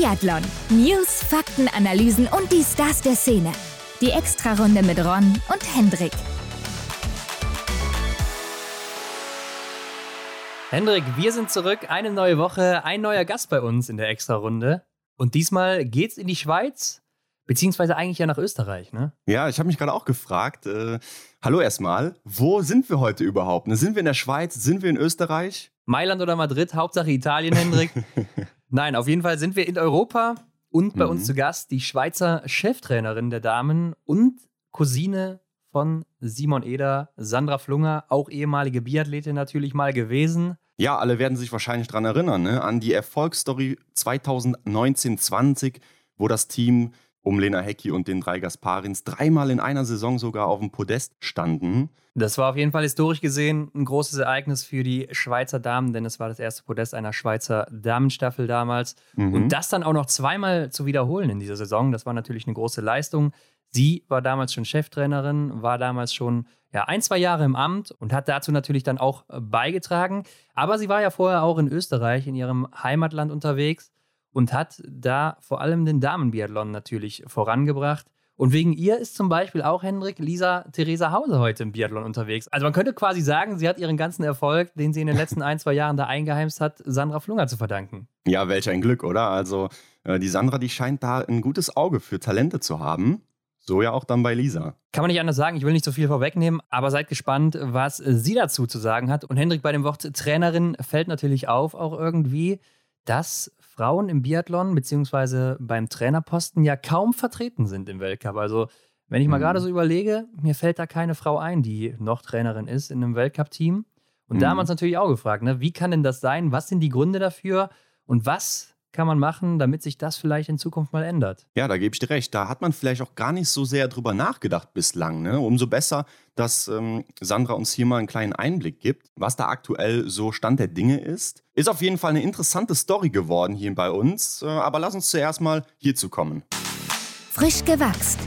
Biathlon. News, Fakten, Analysen und die Stars der Szene. Die Extrarunde mit Ron und Hendrik. Hendrik, wir sind zurück. Eine neue Woche, ein neuer Gast bei uns in der Extrarunde. Und diesmal geht's in die Schweiz, beziehungsweise eigentlich ja nach Österreich, ne? Ja, ich habe mich gerade auch gefragt. Äh, hallo erstmal, wo sind wir heute überhaupt? Ne? Sind wir in der Schweiz? Sind wir in Österreich? Mailand oder Madrid, Hauptsache Italien, Hendrik. Nein, auf jeden Fall sind wir in Europa und bei mhm. uns zu Gast die Schweizer Cheftrainerin der Damen und Cousine von Simon Eder, Sandra Flunger, auch ehemalige Biathletin natürlich mal gewesen. Ja, alle werden sich wahrscheinlich daran erinnern, ne? an die Erfolgsstory 2019-20, wo das Team um Lena Hecki und den drei Gasparins dreimal in einer Saison sogar auf dem Podest standen. Das war auf jeden Fall historisch gesehen ein großes Ereignis für die Schweizer Damen, denn es war das erste Podest einer Schweizer Damenstaffel damals. Mhm. Und das dann auch noch zweimal zu wiederholen in dieser Saison, das war natürlich eine große Leistung. Sie war damals schon Cheftrainerin, war damals schon ja, ein, zwei Jahre im Amt und hat dazu natürlich dann auch beigetragen. Aber sie war ja vorher auch in Österreich, in ihrem Heimatland unterwegs und hat da vor allem den Damenbiathlon natürlich vorangebracht. Und wegen ihr ist zum Beispiel auch Hendrik Lisa Theresa Hause heute im Biathlon unterwegs. Also man könnte quasi sagen, sie hat ihren ganzen Erfolg, den sie in den letzten ein, zwei Jahren da eingeheimst hat, Sandra Flunger zu verdanken. Ja, welch ein Glück, oder? Also äh, die Sandra, die scheint da ein gutes Auge für Talente zu haben. So ja auch dann bei Lisa. Kann man nicht anders sagen, ich will nicht so viel vorwegnehmen, aber seid gespannt, was sie dazu zu sagen hat. Und Hendrik, bei dem Wort Trainerin fällt natürlich auf auch irgendwie, dass Frauen im Biathlon beziehungsweise beim Trainerposten ja kaum vertreten sind im Weltcup. Also wenn ich mal mhm. gerade so überlege, mir fällt da keine Frau ein, die noch Trainerin ist in einem Weltcup-Team. Und mhm. da haben wir uns natürlich auch gefragt, ne, wie kann denn das sein? Was sind die Gründe dafür? Und was kann man machen, damit sich das vielleicht in Zukunft mal ändert? Ja, da gebe ich dir recht. Da hat man vielleicht auch gar nicht so sehr drüber nachgedacht bislang. Ne? Umso besser, dass ähm, Sandra uns hier mal einen kleinen Einblick gibt, was da aktuell so Stand der Dinge ist. Ist auf jeden Fall eine interessante Story geworden hier bei uns. Äh, aber lass uns zuerst mal hierzu kommen. Frisch gewachst.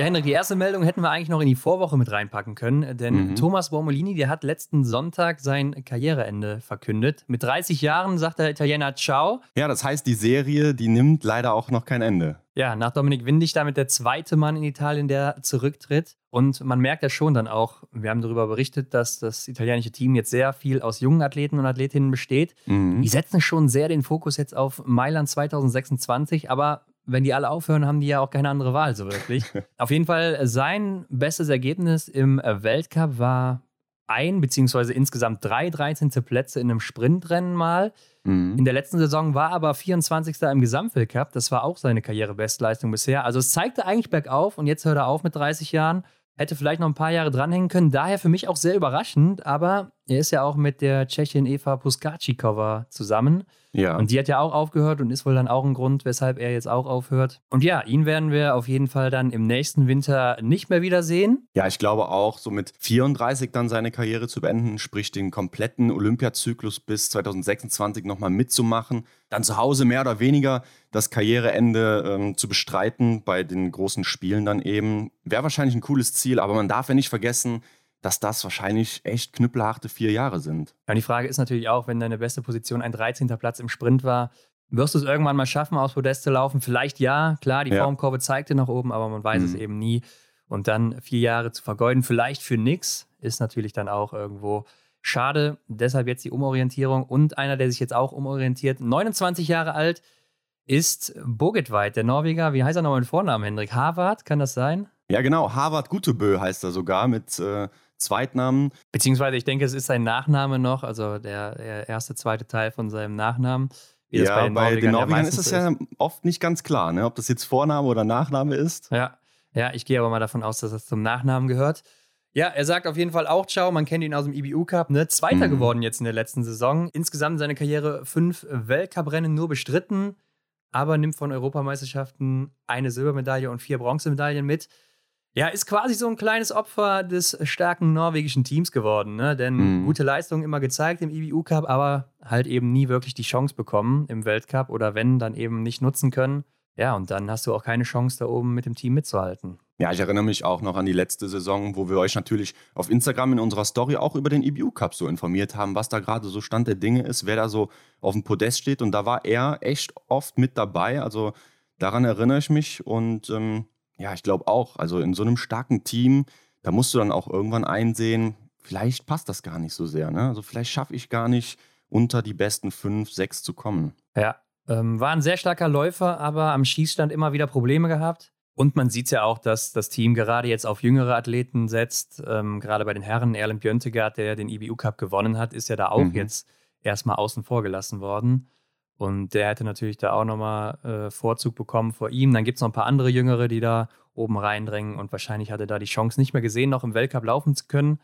Ja, Henrik, die erste Meldung hätten wir eigentlich noch in die Vorwoche mit reinpacken können, denn mhm. Thomas Bormolini, der hat letzten Sonntag sein Karriereende verkündet. Mit 30 Jahren sagt der Italiener Ciao. Ja, das heißt, die Serie, die nimmt leider auch noch kein Ende. Ja, nach Dominik Windig damit der zweite Mann in Italien, der zurücktritt. Und man merkt ja schon dann auch, wir haben darüber berichtet, dass das italienische Team jetzt sehr viel aus jungen Athleten und Athletinnen besteht. Mhm. Die setzen schon sehr den Fokus jetzt auf Mailand 2026, aber wenn die alle aufhören, haben die ja auch keine andere Wahl so wirklich. Auf jeden Fall, sein bestes Ergebnis im Weltcup war ein, beziehungsweise insgesamt drei 13. Plätze in einem Sprintrennen mal. Mhm. In der letzten Saison war aber 24. im Gesamtweltcup. Das war auch seine Karrierebestleistung bisher. Also es zeigte eigentlich bergauf und jetzt hört er auf mit 30 Jahren. Hätte vielleicht noch ein paar Jahre dranhängen können. Daher für mich auch sehr überraschend. Aber er ist ja auch mit der Tschechin Eva Puskacikova zusammen. Ja. Und die hat ja auch aufgehört und ist wohl dann auch ein Grund, weshalb er jetzt auch aufhört. Und ja, ihn werden wir auf jeden Fall dann im nächsten Winter nicht mehr wiedersehen. Ja, ich glaube auch, so mit 34 dann seine Karriere zu beenden, sprich den kompletten Olympiazyklus bis 2026 nochmal mitzumachen, dann zu Hause mehr oder weniger das Karriereende ähm, zu bestreiten bei den großen Spielen dann eben, wäre wahrscheinlich ein cooles Ziel, aber man darf ja nicht vergessen, dass das wahrscheinlich echt knüppelharte vier Jahre sind. Ja, die Frage ist natürlich auch, wenn deine beste Position ein 13. Platz im Sprint war, wirst du es irgendwann mal schaffen, aus Podest zu laufen? Vielleicht ja, klar, die ja. Formkurve zeigte nach oben, aber man weiß mhm. es eben nie. Und dann vier Jahre zu vergeuden, vielleicht für nix, ist natürlich dann auch irgendwo schade. Deshalb jetzt die Umorientierung. Und einer, der sich jetzt auch umorientiert, 29 Jahre alt, ist Bogetweit, der Norweger. Wie heißt er nochmal mit Vornamen, Hendrik? Harvard, kann das sein? Ja, genau. Harvard Gutebö heißt er sogar mit äh, Zweitnamen. Beziehungsweise ich denke, es ist sein Nachname noch, also der, der erste, zweite Teil von seinem Nachnamen. ja, bei den bei den Norwegern ist es ja oft nicht ganz klar, ne? ob das jetzt Vorname oder Nachname ist. Ja. ja, ich gehe aber mal davon aus, dass das zum Nachnamen gehört. Ja, er sagt auf jeden Fall auch Ciao. Man kennt ihn aus dem IBU Cup, ne? Zweiter mhm. geworden jetzt in der letzten Saison. Insgesamt seine Karriere fünf Weltcuprennen nur bestritten, aber nimmt von Europameisterschaften eine Silbermedaille und vier Bronzemedaillen mit. Ja, ist quasi so ein kleines Opfer des starken norwegischen Teams geworden, ne? Denn mhm. gute Leistungen immer gezeigt im IBU Cup, aber halt eben nie wirklich die Chance bekommen im Weltcup oder wenn, dann eben nicht nutzen können. Ja, und dann hast du auch keine Chance, da oben mit dem Team mitzuhalten. Ja, ich erinnere mich auch noch an die letzte Saison, wo wir euch natürlich auf Instagram in unserer Story auch über den EBU Cup so informiert haben, was da gerade so Stand der Dinge ist, wer da so auf dem Podest steht. Und da war er echt oft mit dabei. Also daran erinnere ich mich. Und ähm, ja, ich glaube auch, also in so einem starken Team, da musst du dann auch irgendwann einsehen, vielleicht passt das gar nicht so sehr. Ne? Also vielleicht schaffe ich gar nicht, unter die besten fünf, sechs zu kommen. Ja, ähm, war ein sehr starker Läufer, aber am Schießstand immer wieder Probleme gehabt. Und man sieht ja auch, dass das Team gerade jetzt auf jüngere Athleten setzt. Ähm, gerade bei den Herren, Erlen Björntegard, der den IBU Cup gewonnen hat, ist ja da auch mhm. jetzt erstmal außen vor gelassen worden. Und der hätte natürlich da auch nochmal äh, Vorzug bekommen vor ihm. Dann gibt es noch ein paar andere Jüngere, die da oben reindrängen. Und wahrscheinlich hat er da die Chance nicht mehr gesehen, noch im Weltcup laufen zu können.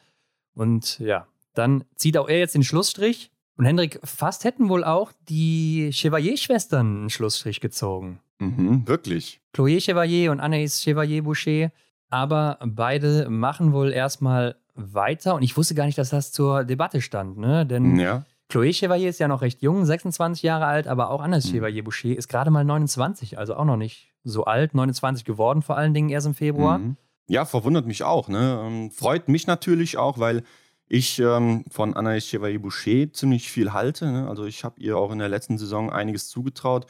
Und ja, dann zieht auch er jetzt den Schlussstrich. Und Hendrik, fast hätten wohl auch die Chevalier-Schwestern einen Schlussstrich gezogen. Mhm, wirklich. Chloé Chevalier und Anaïs Chevalier-Boucher. Aber beide machen wohl erstmal weiter. Und ich wusste gar nicht, dass das zur Debatte stand, ne? Denn ja. Chloé Chevalier ist ja noch recht jung, 26 Jahre alt, aber auch Anaïs mhm. Chevalier-Boucher ist gerade mal 29, also auch noch nicht so alt. 29 geworden, vor allen Dingen erst im Februar. Mhm. Ja, verwundert mich auch. Ne? Ähm, freut mich natürlich auch, weil ich ähm, von Anaïs Chevalier-Boucher ziemlich viel halte. Ne? Also ich habe ihr auch in der letzten Saison einiges zugetraut.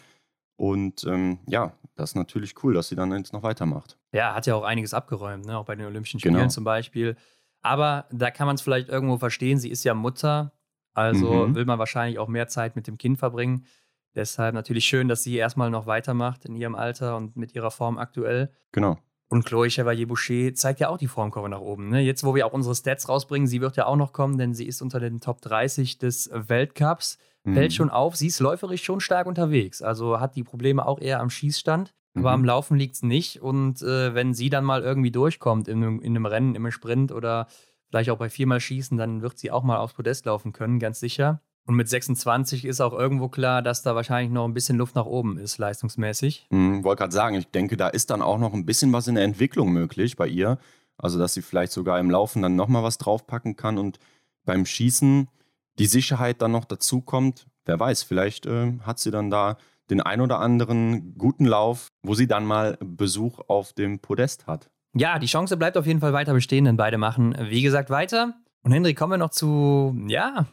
Und ähm, ja, das ist natürlich cool, dass sie dann jetzt noch weitermacht. Ja, hat ja auch einiges abgeräumt, ne? auch bei den Olympischen Spielen genau. zum Beispiel. Aber da kann man es vielleicht irgendwo verstehen, sie ist ja Mutter, also mhm. will man wahrscheinlich auch mehr Zeit mit dem Kind verbringen. Deshalb natürlich schön, dass sie erstmal noch weitermacht in ihrem Alter und mit ihrer Form aktuell. Genau. Und Chloe Chevalier-Boucher zeigt ja auch die Formkurve nach oben. Ne? Jetzt, wo wir auch unsere Stats rausbringen, sie wird ja auch noch kommen, denn sie ist unter den Top 30 des Weltcups fällt mhm. schon auf, sie ist läuferisch schon stark unterwegs. Also hat die Probleme auch eher am Schießstand. Aber am mhm. Laufen liegt es nicht. Und äh, wenn sie dann mal irgendwie durchkommt in, in einem Rennen, im Sprint oder vielleicht auch bei viermal Schießen, dann wird sie auch mal aufs Podest laufen können, ganz sicher. Und mit 26 ist auch irgendwo klar, dass da wahrscheinlich noch ein bisschen Luft nach oben ist, leistungsmäßig. Mhm, wollte gerade sagen, ich denke, da ist dann auch noch ein bisschen was in der Entwicklung möglich bei ihr. Also, dass sie vielleicht sogar im Laufen dann nochmal was draufpacken kann und beim Schießen die Sicherheit dann noch dazu kommt, wer weiß, vielleicht äh, hat sie dann da den ein oder anderen guten Lauf, wo sie dann mal Besuch auf dem Podest hat. Ja, die Chance bleibt auf jeden Fall weiter bestehen, denn beide machen, wie gesagt, weiter. Und Hendrik, kommen wir noch zu, ja,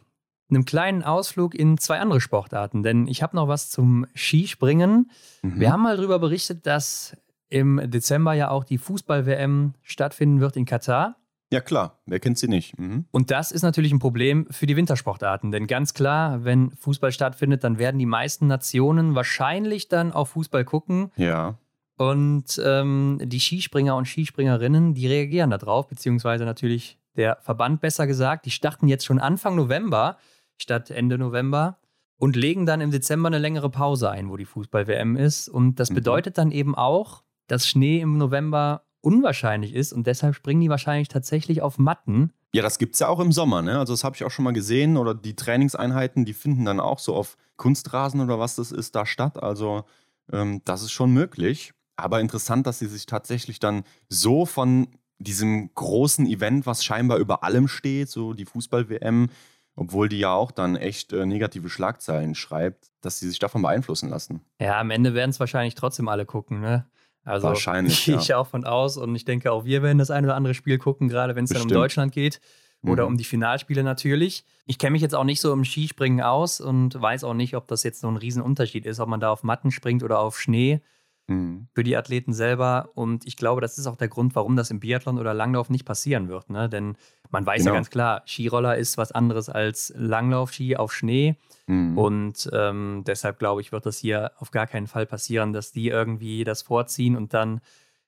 einem kleinen Ausflug in zwei andere Sportarten, denn ich habe noch was zum Skispringen. Mhm. Wir haben mal darüber berichtet, dass im Dezember ja auch die Fußball-WM stattfinden wird in Katar. Ja, klar. Wer kennt sie nicht? Mhm. Und das ist natürlich ein Problem für die Wintersportarten. Denn ganz klar, wenn Fußball stattfindet, dann werden die meisten Nationen wahrscheinlich dann auf Fußball gucken. Ja. Und ähm, die Skispringer und Skispringerinnen, die reagieren darauf, beziehungsweise natürlich der Verband besser gesagt. Die starten jetzt schon Anfang November statt Ende November und legen dann im Dezember eine längere Pause ein, wo die Fußball-WM ist. Und das mhm. bedeutet dann eben auch, dass Schnee im November unwahrscheinlich ist und deshalb springen die wahrscheinlich tatsächlich auf Matten. Ja, das gibt es ja auch im Sommer, ne? Also das habe ich auch schon mal gesehen oder die Trainingseinheiten, die finden dann auch so auf Kunstrasen oder was das ist da statt. Also ähm, das ist schon möglich. Aber interessant, dass sie sich tatsächlich dann so von diesem großen Event, was scheinbar über allem steht, so die Fußball-WM, obwohl die ja auch dann echt äh, negative Schlagzeilen schreibt, dass sie sich davon beeinflussen lassen. Ja, am Ende werden es wahrscheinlich trotzdem alle gucken, ne? Also Wahrscheinlich, gehe ich ja. auch von aus und ich denke auch wir werden das ein oder andere Spiel gucken, gerade wenn es dann um Deutschland geht oder mhm. um die Finalspiele natürlich. Ich kenne mich jetzt auch nicht so im Skispringen aus und weiß auch nicht, ob das jetzt so ein Riesenunterschied ist, ob man da auf Matten springt oder auf Schnee mhm. für die Athleten selber. Und ich glaube, das ist auch der Grund, warum das im Biathlon oder Langlauf nicht passieren wird. Ne? Denn man weiß genau. ja ganz klar, Skiroller ist was anderes als Langlaufski auf Schnee. Mhm. Und ähm, deshalb glaube ich, wird das hier auf gar keinen Fall passieren, dass die irgendwie das vorziehen und dann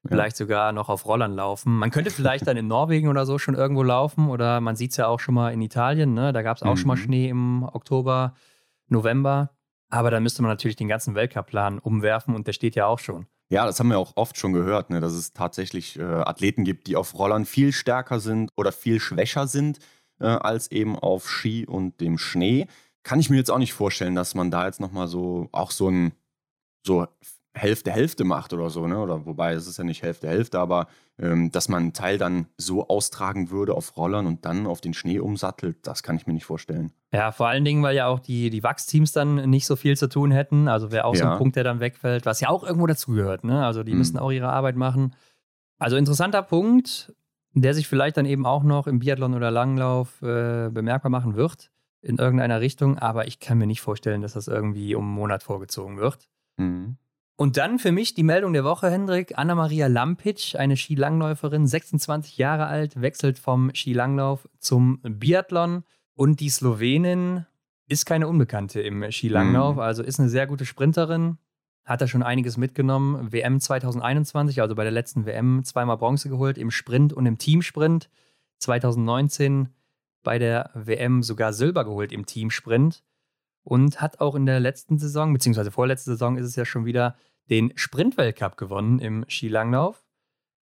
vielleicht sogar noch auf Rollern laufen. Man könnte vielleicht dann in Norwegen oder so schon irgendwo laufen oder man sieht es ja auch schon mal in Italien. Ne? Da gab es auch mhm. schon mal mhm. Schnee im Oktober, November. Aber dann müsste man natürlich den ganzen Weltcup-Plan umwerfen und der steht ja auch schon. Ja, das haben wir auch oft schon gehört, ne, dass es tatsächlich äh, Athleten gibt, die auf Rollern viel stärker sind oder viel schwächer sind äh, als eben auf Ski und dem Schnee kann ich mir jetzt auch nicht vorstellen, dass man da jetzt nochmal so, auch so ein, so Hälfte Hälfte macht oder so, ne? Oder wobei es ist ja nicht Hälfte Hälfte, aber dass man einen Teil dann so austragen würde auf Rollern und dann auf den Schnee umsattelt, das kann ich mir nicht vorstellen. Ja, vor allen Dingen, weil ja auch die, die Wachsteams dann nicht so viel zu tun hätten. Also wäre auch ja. so ein Punkt, der dann wegfällt, was ja auch irgendwo dazugehört, ne? Also die mhm. müssen auch ihre Arbeit machen. Also interessanter Punkt, der sich vielleicht dann eben auch noch im Biathlon oder Langlauf äh, bemerkbar machen wird in irgendeiner Richtung, aber ich kann mir nicht vorstellen, dass das irgendwie um einen Monat vorgezogen wird. Mhm. Und dann für mich die Meldung der Woche, Hendrik. Anna-Maria Lampic, eine Skilangläuferin, 26 Jahre alt, wechselt vom Skilanglauf zum Biathlon. Und die Slowenin ist keine Unbekannte im Skilanglauf, mhm. also ist eine sehr gute Sprinterin. Hat da schon einiges mitgenommen. WM 2021, also bei der letzten WM, zweimal Bronze geholt im Sprint und im Teamsprint. 2019 bei der WM sogar Silber geholt im Teamsprint und hat auch in der letzten Saison, beziehungsweise vorletzte Saison ist es ja schon wieder, den Sprintweltcup gewonnen im Skilanglauf.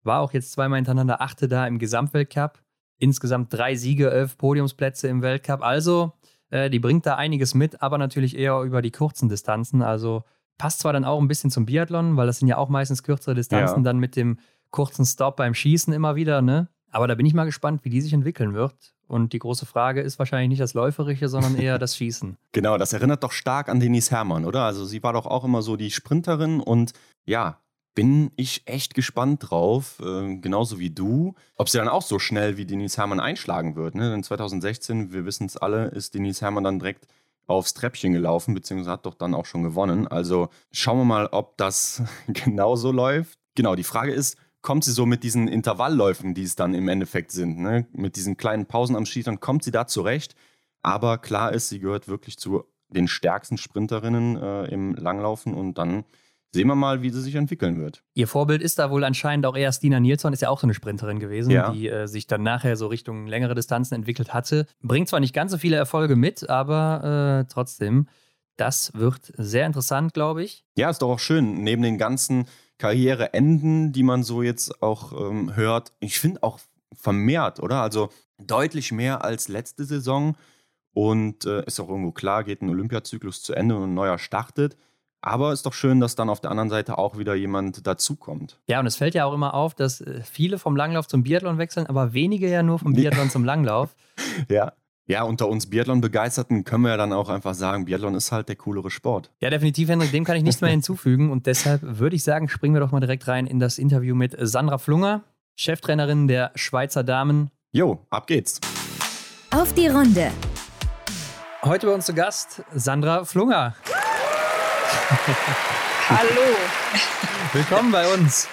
War auch jetzt zweimal hintereinander Achte da im Gesamtweltcup. Insgesamt drei Siege, elf Podiumsplätze im Weltcup. Also, äh, die bringt da einiges mit, aber natürlich eher über die kurzen Distanzen. Also passt zwar dann auch ein bisschen zum Biathlon, weil das sind ja auch meistens kürzere Distanzen, ja. dann mit dem kurzen Stop beim Schießen immer wieder, ne? Aber da bin ich mal gespannt, wie die sich entwickeln wird. Und die große Frage ist wahrscheinlich nicht das Läuferische, sondern eher das Schießen. Genau, das erinnert doch stark an Denise Herrmann, oder? Also sie war doch auch immer so die Sprinterin und ja, bin ich echt gespannt drauf, äh, genauso wie du, ob sie dann auch so schnell wie Denise Herrmann einschlagen wird. Ne? Denn 2016, wir wissen es alle, ist Denise Herrmann dann direkt aufs Treppchen gelaufen, beziehungsweise hat doch dann auch schon gewonnen. Also schauen wir mal, ob das genauso läuft. Genau, die Frage ist, kommt sie so mit diesen Intervallläufen, die es dann im Endeffekt sind, ne? mit diesen kleinen Pausen am Ski, dann kommt sie da zurecht. Aber klar ist, sie gehört wirklich zu den stärksten Sprinterinnen äh, im Langlaufen und dann sehen wir mal, wie sie sich entwickeln wird. Ihr Vorbild ist da wohl anscheinend auch eher Stina Nilsson, ist ja auch so eine Sprinterin gewesen, ja. die äh, sich dann nachher so Richtung längere Distanzen entwickelt hatte. Bringt zwar nicht ganz so viele Erfolge mit, aber äh, trotzdem, das wird sehr interessant, glaube ich. Ja, ist doch auch schön, neben den ganzen Karriereenden, die man so jetzt auch ähm, hört. Ich finde auch vermehrt, oder? Also deutlich mehr als letzte Saison. Und äh, ist auch irgendwo klar, geht ein Olympiazyklus zu Ende und ein neuer startet. Aber ist doch schön, dass dann auf der anderen Seite auch wieder jemand dazukommt. Ja, und es fällt ja auch immer auf, dass äh, viele vom Langlauf zum Biathlon wechseln, aber wenige ja nur vom Biathlon zum Langlauf. Ja. Ja, unter uns Biathlon-Begeisterten können wir ja dann auch einfach sagen, Biathlon ist halt der coolere Sport. Ja, definitiv, Hendrik, dem kann ich nichts mehr hinzufügen. Und deshalb würde ich sagen, springen wir doch mal direkt rein in das Interview mit Sandra Flunger, Cheftrainerin der Schweizer Damen. Jo, ab geht's. Auf die Runde. Heute bei uns zu Gast Sandra Flunger. Hallo. Willkommen bei uns.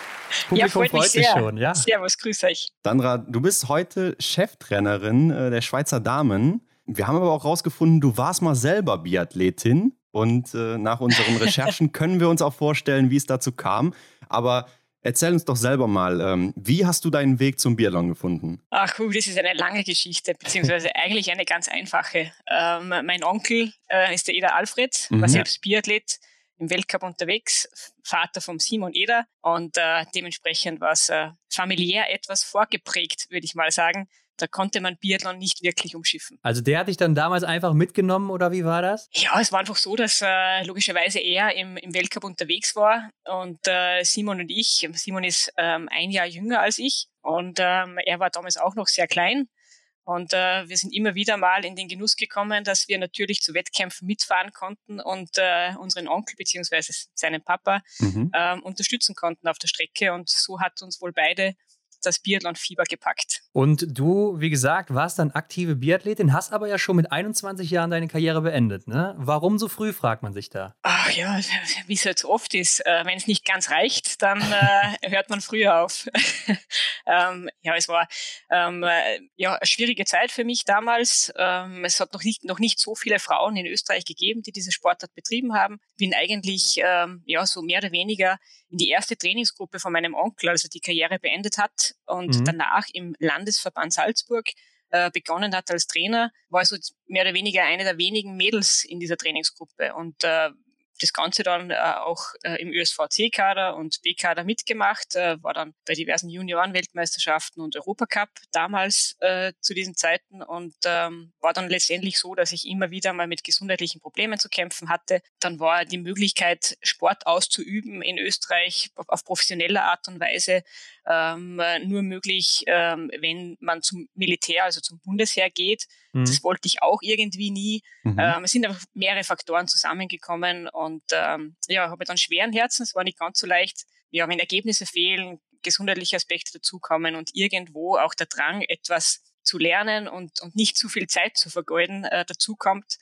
Publikum ja, freut, freut sich schon. Ja? Servus, grüß euch. Sandra, du bist heute Cheftrainerin äh, der Schweizer Damen. Wir haben aber auch rausgefunden, du warst mal selber Biathletin. Und äh, nach unseren Recherchen können wir uns auch vorstellen, wie es dazu kam. Aber Erzähl uns doch selber mal, ähm, wie hast du deinen Weg zum Biathlon gefunden? Ach, uh, das ist eine lange Geschichte, beziehungsweise eigentlich eine ganz einfache. Ähm, mein Onkel äh, ist der Eder Alfred, mhm. war selbst Biathlet, im Weltcup unterwegs, Vater vom Simon Eder und äh, dementsprechend war es äh, familiär etwas vorgeprägt, würde ich mal sagen. Da konnte man Biathlon nicht wirklich umschiffen. Also der hat dich dann damals einfach mitgenommen oder wie war das? Ja, es war einfach so, dass äh, logischerweise er im, im Weltcup unterwegs war und äh, Simon und ich, Simon ist ähm, ein Jahr jünger als ich und ähm, er war damals auch noch sehr klein und äh, wir sind immer wieder mal in den Genuss gekommen, dass wir natürlich zu Wettkämpfen mitfahren konnten und äh, unseren Onkel beziehungsweise seinen Papa mhm. ähm, unterstützen konnten auf der Strecke. Und so hat uns wohl beide das Biathlon-Fieber gepackt. Und du, wie gesagt, warst dann aktive Biathletin, hast aber ja schon mit 21 Jahren deine Karriere beendet. Ne? Warum so früh, fragt man sich da. Ach ja, wie es halt so oft ist. Äh, Wenn es nicht ganz reicht, dann äh, hört man früher auf. ähm, ja, es war ähm, äh, ja, eine schwierige Zeit für mich damals. Ähm, es hat noch nicht, noch nicht so viele Frauen in Österreich gegeben, die diese Sportart betrieben haben. Bin eigentlich ähm, ja, so mehr oder weniger in die erste Trainingsgruppe von meinem Onkel, als er die Karriere beendet hat und mhm. danach im Landesverband Salzburg äh, begonnen hat als Trainer, war so mehr oder weniger eine der wenigen Mädels in dieser Trainingsgruppe. Und äh, das Ganze dann äh, auch äh, im ÖSV-C-Kader und B-Kader mitgemacht, äh, war dann bei diversen Junioren-Weltmeisterschaften und Europacup damals äh, zu diesen Zeiten und ähm, war dann letztendlich so, dass ich immer wieder mal mit gesundheitlichen Problemen zu kämpfen hatte. Dann war die Möglichkeit, Sport auszuüben in Österreich auf, professioneller Art und Weise ähm, nur möglich, ähm, wenn man zum Militär, also zum Bundesheer geht. Mhm. Das wollte ich auch irgendwie nie. Mhm. Ähm, es sind einfach mehrere Faktoren zusammengekommen und ähm, ja, habe dann schweren Herzens, war nicht ganz so leicht. Ja, wenn Ergebnisse fehlen, gesundheitliche Aspekte dazukommen und irgendwo auch der Drang, etwas zu lernen und, und nicht zu viel Zeit zu vergeuden, äh, dazukommt,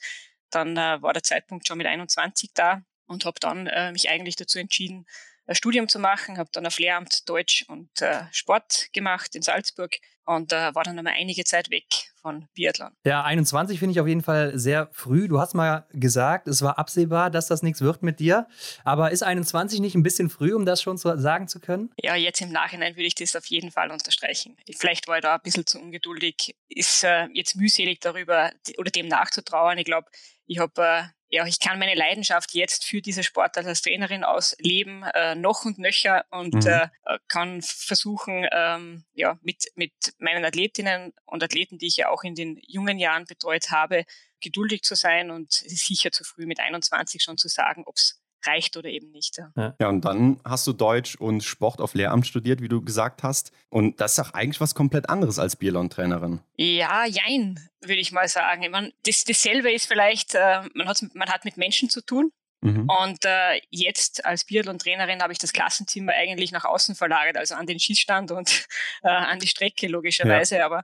dann äh, war der Zeitpunkt schon mit 21 da und habe dann äh, mich eigentlich dazu entschieden, ein Studium zu machen, habe dann auf Lehramt Deutsch und äh, Sport gemacht in Salzburg und äh, war dann einmal einige Zeit weg von Biathlon. Ja, 21 finde ich auf jeden Fall sehr früh. Du hast mal gesagt, es war absehbar, dass das nichts wird mit dir. Aber ist 21 nicht ein bisschen früh, um das schon zu sagen zu können? Ja, jetzt im Nachhinein würde ich das auf jeden Fall unterstreichen. Vielleicht war ich da ein bisschen zu ungeduldig. Ist äh, jetzt mühselig darüber oder dem nachzutrauern. Ich glaube, ich habe äh, ja, ich kann meine Leidenschaft jetzt für diese Sportart als Trainerin ausleben, äh, noch und nöcher und mhm. äh, kann versuchen, ähm, ja, mit, mit meinen Athletinnen und Athleten, die ich ja auch in den jungen Jahren betreut habe, geduldig zu sein und sicher zu früh mit 21 schon zu sagen, ob es reicht oder eben nicht. Ja. ja, und dann hast du Deutsch und Sport auf Lehramt studiert, wie du gesagt hast. Und das ist doch eigentlich was komplett anderes als Biathlon-Trainerin. Ja, jein, würde ich mal sagen. Ich meine, das, dasselbe ist vielleicht, äh, man, hat, man hat mit Menschen zu tun. Mhm. Und äh, jetzt als Biathlon-Trainerin habe ich das Klassenzimmer eigentlich nach außen verlagert, also an den Schießstand und äh, an die Strecke logischerweise. Ja. Aber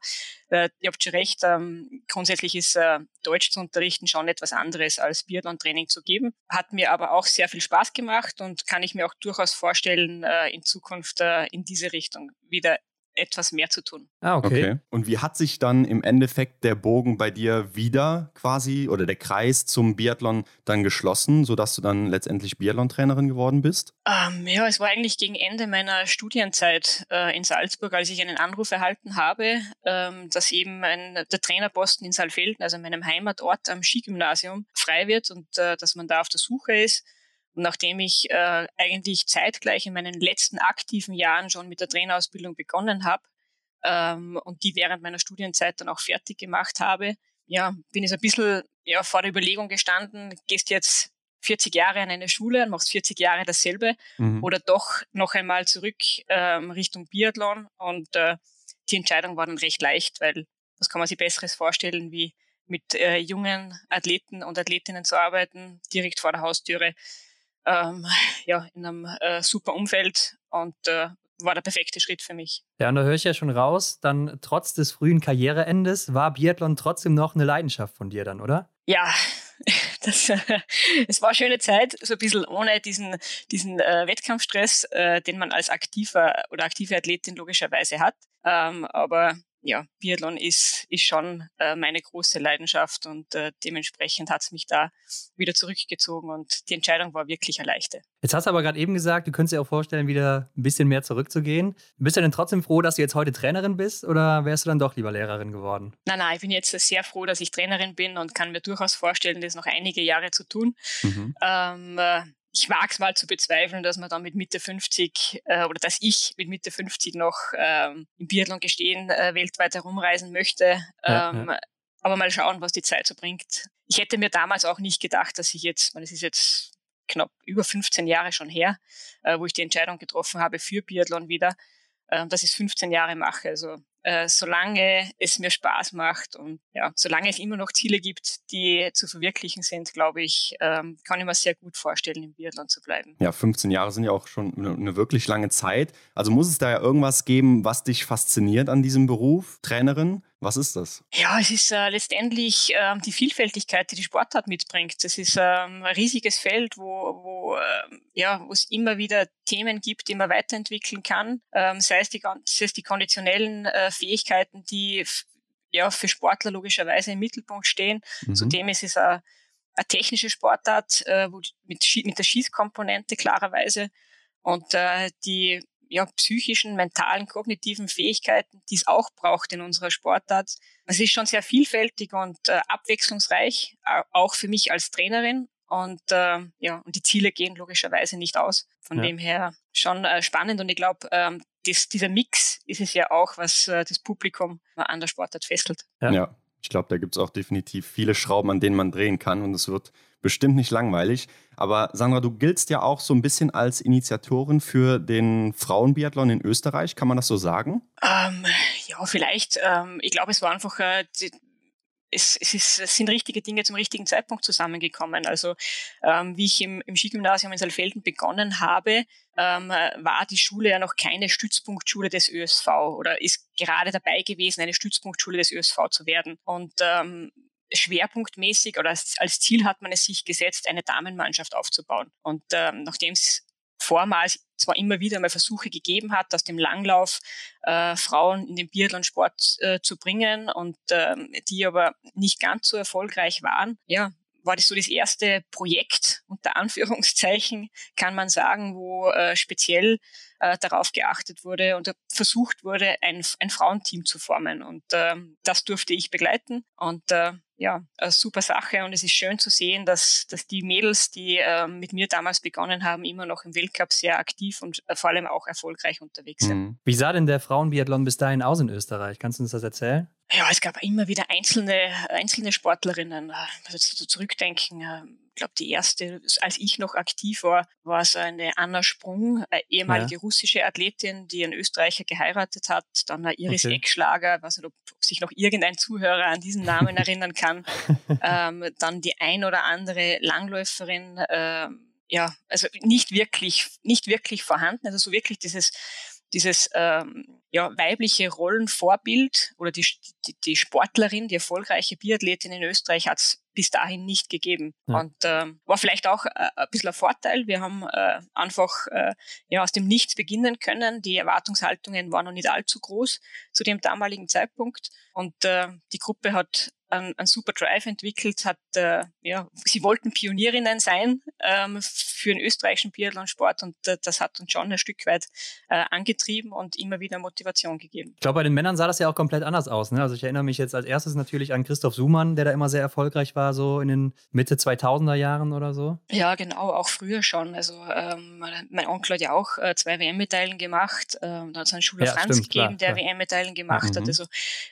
äh, ihr habt schon recht, ähm, grundsätzlich ist äh, Deutsch zu unterrichten schon etwas anderes als Biathlon-Training zu geben. Hat mir aber auch sehr viel Spaß gemacht und kann ich mir auch durchaus vorstellen, äh, in Zukunft äh, in diese Richtung wieder etwas mehr zu tun. Ah, okay. okay. Und wie hat sich dann im Endeffekt der Bogen bei dir wieder quasi oder der Kreis zum Biathlon dann geschlossen, sodass du dann letztendlich Biathlon-Trainerin geworden bist? Ähm, ja, es war eigentlich gegen Ende meiner Studienzeit äh, in Salzburg, als ich einen Anruf erhalten habe, ähm, dass eben ein, der Trainerposten in Saalfelden, also meinem Heimatort am Skigymnasium, frei wird und äh, dass man da auf der Suche ist. Nachdem ich äh, eigentlich zeitgleich in meinen letzten aktiven Jahren schon mit der Trainerausbildung begonnen habe ähm, und die während meiner Studienzeit dann auch fertig gemacht habe, ja, bin ich so ein bisschen ja, vor der Überlegung gestanden, gehst jetzt 40 Jahre an eine Schule und machst 40 Jahre dasselbe mhm. oder doch noch einmal zurück ähm, Richtung Biathlon. Und äh, die Entscheidung war dann recht leicht, weil was kann man sich Besseres vorstellen, wie mit äh, jungen Athleten und Athletinnen zu arbeiten, direkt vor der Haustüre ähm, ja, in einem äh, super Umfeld und äh, war der perfekte Schritt für mich. Ja, und da höre ich ja schon raus, dann trotz des frühen Karriereendes war Biathlon trotzdem noch eine Leidenschaft von dir dann, oder? Ja, das, es war eine schöne Zeit, so ein bisschen ohne diesen, diesen äh, Wettkampfstress, äh, den man als aktiver oder aktive Athletin logischerweise hat. Ähm, aber ja, Biathlon ist, ist schon äh, meine große Leidenschaft und äh, dementsprechend hat es mich da wieder zurückgezogen und die Entscheidung war wirklich erleichtert. Jetzt hast du aber gerade eben gesagt, du könntest dir auch vorstellen, wieder ein bisschen mehr zurückzugehen. Bist du denn trotzdem froh, dass du jetzt heute Trainerin bist oder wärst du dann doch lieber Lehrerin geworden? Nein, nein, ich bin jetzt sehr froh, dass ich Trainerin bin und kann mir durchaus vorstellen, das noch einige Jahre zu tun. Mhm. Ähm, äh, ich wage es mal zu bezweifeln, dass man dann mit Mitte 50 äh, oder dass ich mit Mitte 50 noch ähm, im Biathlon gestehen äh, weltweit herumreisen möchte. Ähm, ja. Aber mal schauen, was die Zeit so bringt. Ich hätte mir damals auch nicht gedacht, dass ich jetzt, weil es ist jetzt knapp über 15 Jahre schon her, äh, wo ich die Entscheidung getroffen habe für Biathlon wieder, äh, dass ich es 15 Jahre mache. Also äh, solange es mir Spaß macht und ja, solange es immer noch Ziele gibt, die zu verwirklichen sind, glaube ich, ähm, kann ich mir sehr gut vorstellen, im Biathlon zu bleiben. Ja, 15 Jahre sind ja auch schon eine, eine wirklich lange Zeit. Also muss es da ja irgendwas geben, was dich fasziniert an diesem Beruf, Trainerin? Was ist das? Ja, es ist äh, letztendlich äh, die Vielfältigkeit, die die Sportart mitbringt. Es ist ähm, ein riesiges Feld, wo, wo äh, ja, wo es immer wieder Themen gibt, die man weiterentwickeln kann. Ähm, sei, es die, sei es die konditionellen äh, Fähigkeiten, die ja für Sportler logischerweise im Mittelpunkt stehen. Mhm. Zudem ist es eine, eine technische Sportart äh, wo mit, mit der Schießkomponente klarerweise und äh, die ja, psychischen, mentalen, kognitiven Fähigkeiten, die es auch braucht in unserer Sportart. Es ist schon sehr vielfältig und äh, abwechslungsreich, auch für mich als Trainerin. und äh, ja, und die Ziele gehen logischerweise nicht aus. Von ja. dem her schon äh, spannend und ich glaube, ähm, dieser Mix ist es ja auch, was äh, das Publikum an der Sportart fesselt. Ja, ja ich glaube, da gibt es auch definitiv viele Schrauben, an denen man drehen kann und es wird bestimmt nicht langweilig. Aber Sandra, du giltst ja auch so ein bisschen als Initiatorin für den Frauenbiathlon in Österreich. Kann man das so sagen? Ähm, ja, vielleicht. Ähm, ich glaube, es war einfach äh, die, es, es, ist, es, sind richtige Dinge zum richtigen Zeitpunkt zusammengekommen. Also ähm, wie ich im, im Skigymnasium in Saalfelden begonnen habe, ähm, war die Schule ja noch keine Stützpunktschule des ÖSV oder ist gerade dabei gewesen, eine Stützpunktschule des ÖSV zu werden. Und ähm, schwerpunktmäßig oder als, als, Ziel hat man es sich gesetzt, eine Damenmannschaft aufzubauen. Und ähm, nachdem es vormals zwar immer wieder mal Versuche gegeben hat, aus dem Langlauf äh, Frauen in den Biathlonsport äh, zu bringen und ähm, die aber nicht ganz so erfolgreich waren, ja, war das so das erste Projekt unter Anführungszeichen, kann man sagen, wo äh, speziell äh, darauf geachtet wurde und versucht wurde, ein, ein Frauenteam zu formen. Und äh, das durfte ich begleiten. Und äh, ja, super Sache und es ist schön zu sehen, dass, dass die Mädels, die äh, mit mir damals begonnen haben, immer noch im Weltcup sehr aktiv und äh, vor allem auch erfolgreich unterwegs sind. Mhm. Wie sah denn der Frauenbiathlon bis dahin aus in Österreich? Kannst du uns das erzählen? Ja, es gab immer wieder einzelne, einzelne Sportlerinnen. Also zu zurückdenken, äh, ich glaube, die erste, als ich noch aktiv war, war so eine Anna Sprung, eine ehemalige ja. russische Athletin, die einen Österreicher geheiratet hat. Dann eine Iris okay. Eckschlager, weiß nicht, ob, ob, sich noch irgendein Zuhörer an diesen Namen erinnern kann. ähm, dann die ein oder andere Langläuferin, ähm, ja, also nicht wirklich, nicht wirklich vorhanden. Also so wirklich dieses dieses ähm, ja, weibliche Rollenvorbild oder die, die, die, Sportlerin, die erfolgreiche Biathletin in Österreich hat es bis dahin nicht gegeben. Ja. Und ähm, war vielleicht auch äh, ein bisschen ein Vorteil. Wir haben äh, einfach äh, ja, aus dem Nichts beginnen können. Die Erwartungshaltungen waren noch nicht allzu groß zu dem damaligen Zeitpunkt. Und äh, die Gruppe hat einen, einen super Drive entwickelt, hat, äh, ja, sie wollten Pionierinnen sein ähm, für den österreichischen Biathlonsport und äh, das hat uns schon ein Stück weit äh, angetrieben und immer wieder Motivation gegeben. Ich glaube, bei den Männern sah das ja auch komplett anders aus. Ne? Also ich erinnere mich jetzt als erstes natürlich an Christoph Sumann, der da immer sehr erfolgreich war, so in den Mitte 2000er Jahren oder so. Ja, genau, auch früher schon. Also ähm, mein Onkel hat ja auch äh, zwei WM-Medaillen gemacht. Ähm, da hat es einen Schüler ja, Franz stimmt, gegeben, klar, der WM-Medaillen gemacht ja, hat. Mhm. Also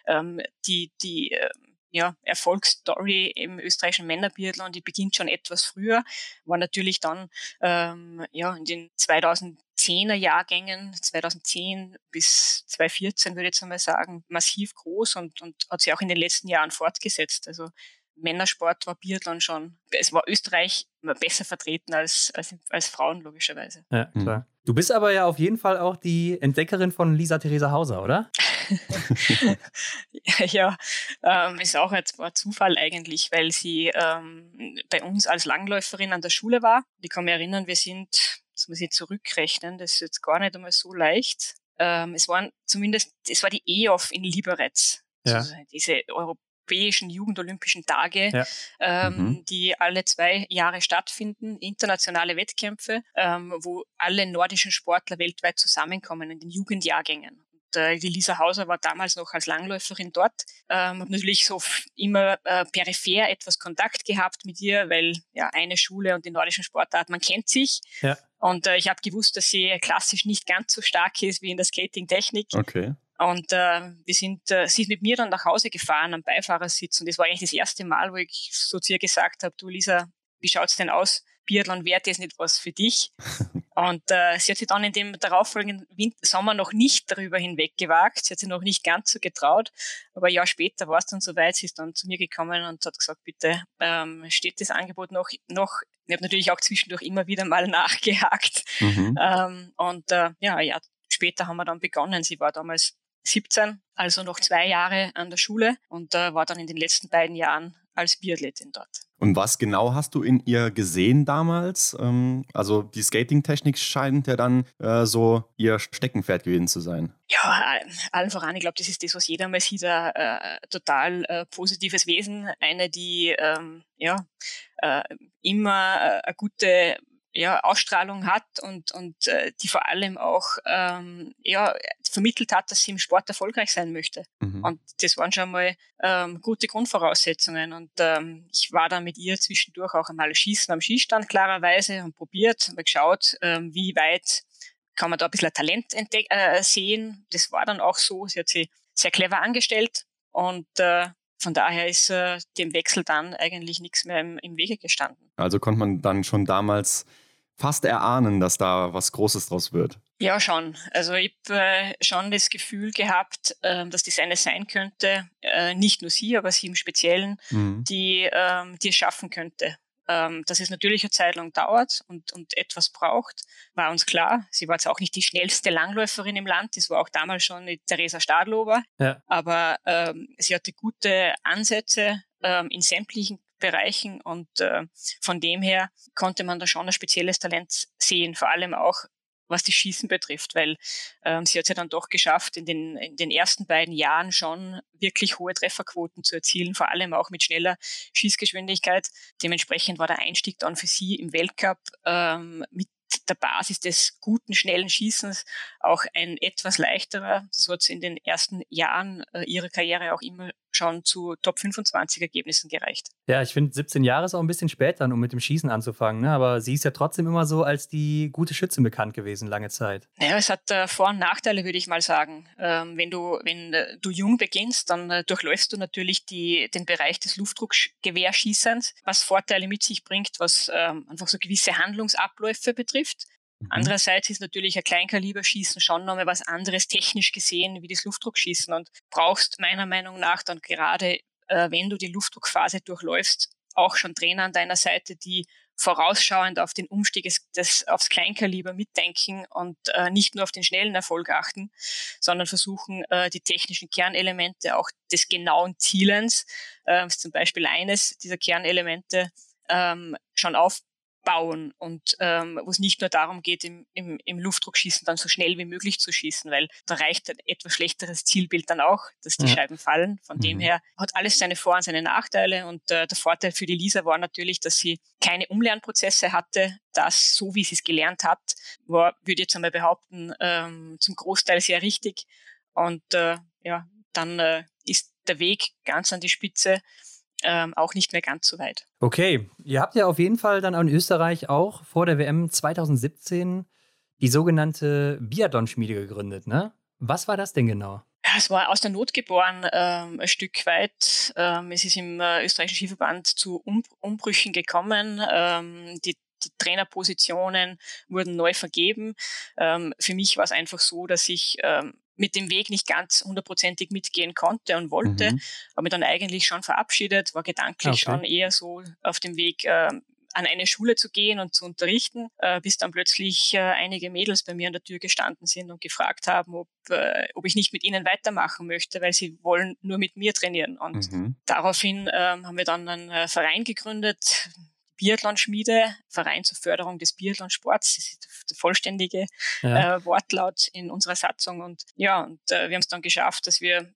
ähm, die, die äh, ja, Erfolgsstory im österreichischen Männerbiathlon, die beginnt schon etwas früher, war natürlich dann ähm, ja, in den 2010er Jahrgängen, 2010 bis 2014 würde ich jetzt einmal sagen, massiv groß und, und hat sich auch in den letzten Jahren fortgesetzt. Also Männersport war Biathlon schon. Es war Österreich besser vertreten als, als, als Frauen, logischerweise. Ja, klar. Mhm. Du bist aber ja auf jeden Fall auch die Entdeckerin von Lisa Theresa Hauser, oder? ja, ähm, ist auch ein Zufall eigentlich, weil sie ähm, bei uns als Langläuferin an der Schule war. Ich kann mich erinnern, wir sind, das muss ich zurückrechnen, das ist jetzt gar nicht einmal so leicht. Ähm, es waren zumindest, es war die EOF in Liberec. Ja. Also diese Euro europäischen Jugendolympischen Tage, ja. ähm, mhm. die alle zwei Jahre stattfinden, internationale Wettkämpfe, ähm, wo alle nordischen Sportler weltweit zusammenkommen in den Jugendjahrgängen. Äh, die Lisa Hauser war damals noch als Langläuferin dort. Ähm, habe natürlich so immer äh, peripher etwas Kontakt gehabt mit ihr, weil ja eine Schule und die nordischen Sportarten, man kennt sich. Ja. Und äh, ich habe gewusst, dass sie klassisch nicht ganz so stark ist wie in der Skating-Technik. Okay. Und äh, wir sind, äh, sie ist mit mir dann nach Hause gefahren am Beifahrersitz und das war eigentlich das erste Mal, wo ich so zu ihr gesagt habe, du Lisa, wie schaut's denn aus? Biathlon wäre das nicht was für dich. Und äh, sie hat sich dann in dem darauffolgenden Winter, Sommer noch nicht darüber hinweg gewagt. Sie hat sich noch nicht ganz so getraut. Aber ein Jahr später war es dann soweit. Sie ist dann zu mir gekommen und hat gesagt, bitte ähm, steht das Angebot noch. noch. Ich habe natürlich auch zwischendurch immer wieder mal nachgehakt. Mhm. Ähm, und äh, ja, Jahr später haben wir dann begonnen. Sie war damals 17, also noch zwei Jahre an der Schule und äh, war dann in den letzten beiden Jahren als Biathletin dort. Und was genau hast du in ihr gesehen damals? Ähm, also die Skating-Technik scheint ja dann äh, so ihr Steckenpferd gewesen zu sein. Ja, allen voran, ich glaube, das ist das, was jeder mal sieht, ein äh, total äh, positives Wesen. Eine, die ähm, ja, äh, immer äh, eine gute ja, Ausstrahlung hat und, und äh, die vor allem auch ähm, ja, vermittelt hat, dass sie im Sport erfolgreich sein möchte. Mhm. Und das waren schon mal ähm, gute Grundvoraussetzungen. Und ähm, ich war dann mit ihr zwischendurch auch einmal schießen am Skistand klarerweise und probiert und geschaut, ähm, wie weit kann man da ein bisschen Talent äh, sehen. Das war dann auch so. Sie hat sie sehr clever angestellt und äh, von daher ist äh, dem Wechsel dann eigentlich nichts mehr im, im Wege gestanden. Also konnte man dann schon damals fast erahnen, dass da was Großes draus wird. Ja, schon. Also ich habe äh, schon das Gefühl gehabt, äh, dass das eine sein könnte, äh, nicht nur sie, aber sie im Speziellen, mhm. die, ähm, die es schaffen könnte. Ähm, dass es natürlich eine Zeit lang dauert und, und etwas braucht, war uns klar. Sie war jetzt auch nicht die schnellste Langläuferin im Land, das war auch damals schon die Theresa Stadlober, ja. aber ähm, sie hatte gute Ansätze ähm, in sämtlichen Bereichen und äh, von dem her konnte man da schon ein spezielles Talent sehen, vor allem auch was das Schießen betrifft, weil ähm, sie hat es ja dann doch geschafft, in den, in den ersten beiden Jahren schon wirklich hohe Trefferquoten zu erzielen, vor allem auch mit schneller Schießgeschwindigkeit. Dementsprechend war der Einstieg dann für sie im Weltcup ähm, mit der Basis des guten, schnellen Schießens auch ein etwas leichterer. So hat es in den ersten Jahren äh, ihrer Karriere auch immer schon zu Top 25 Ergebnissen gereicht. Ja, ich finde 17 Jahre ist auch ein bisschen später, um mit dem Schießen anzufangen. Ne? Aber sie ist ja trotzdem immer so als die gute Schützin bekannt gewesen, lange Zeit. Ja, es hat äh, Vor- und Nachteile, würde ich mal sagen. Ähm, wenn du, wenn äh, du jung beginnst, dann äh, durchläufst du natürlich die, den Bereich des Luftdruckgewehrschießens, was Vorteile mit sich bringt, was ähm, einfach so gewisse Handlungsabläufe betrifft. Mhm. Andererseits ist natürlich ein Kleinkaliberschießen schon nochmal was anderes technisch gesehen wie das Luftdruckschießen und brauchst meiner Meinung nach dann gerade, äh, wenn du die Luftdruckphase durchläufst, auch schon Trainer an deiner Seite, die vorausschauend auf den Umstieg des, des, aufs Kleinkaliber mitdenken und äh, nicht nur auf den schnellen Erfolg achten, sondern versuchen, äh, die technischen Kernelemente auch des genauen Zielens, äh, zum Beispiel eines dieser Kernelemente, ähm, schon auf, bauen und ähm, wo es nicht nur darum geht, im, im, im Luftdruckschießen dann so schnell wie möglich zu schießen, weil da reicht ein etwas schlechteres Zielbild dann auch, dass die ja. Scheiben fallen. Von mhm. dem her hat alles seine Vor- und seine Nachteile und äh, der Vorteil für die Lisa war natürlich, dass sie keine Umlernprozesse hatte. Das, so wie sie es gelernt hat, war, würde ich jetzt einmal behaupten, ähm, zum Großteil sehr richtig. Und äh, ja, dann äh, ist der Weg ganz an die Spitze ähm, auch nicht mehr ganz so weit. Okay, ihr habt ja auf jeden Fall dann in Österreich auch vor der WM 2017 die sogenannte Biathlon-Schmiede gegründet, ne? Was war das denn genau? Es war aus der Not geboren, ähm, ein Stück weit. Ähm, es ist im äh, österreichischen Skiverband zu um Umbrüchen gekommen. Ähm, die, die, Trainerpositionen wurden neu vergeben. Ähm, für mich war es einfach so, dass ich ähm, mit dem Weg nicht ganz hundertprozentig mitgehen konnte und wollte, mhm. habe mich dann eigentlich schon verabschiedet, war gedanklich okay. schon eher so auf dem Weg, äh, an eine Schule zu gehen und zu unterrichten, äh, bis dann plötzlich äh, einige Mädels bei mir an der Tür gestanden sind und gefragt haben, ob, äh, ob ich nicht mit ihnen weitermachen möchte, weil sie wollen nur mit mir trainieren. Und mhm. daraufhin ähm, haben wir dann einen äh, Verein gegründet, Biathlon-Schmiede, Verein zur Förderung des Biathlonsports. Das ist der vollständige ja. äh, Wortlaut in unserer Satzung. Und ja, und äh, wir haben es dann geschafft, dass wir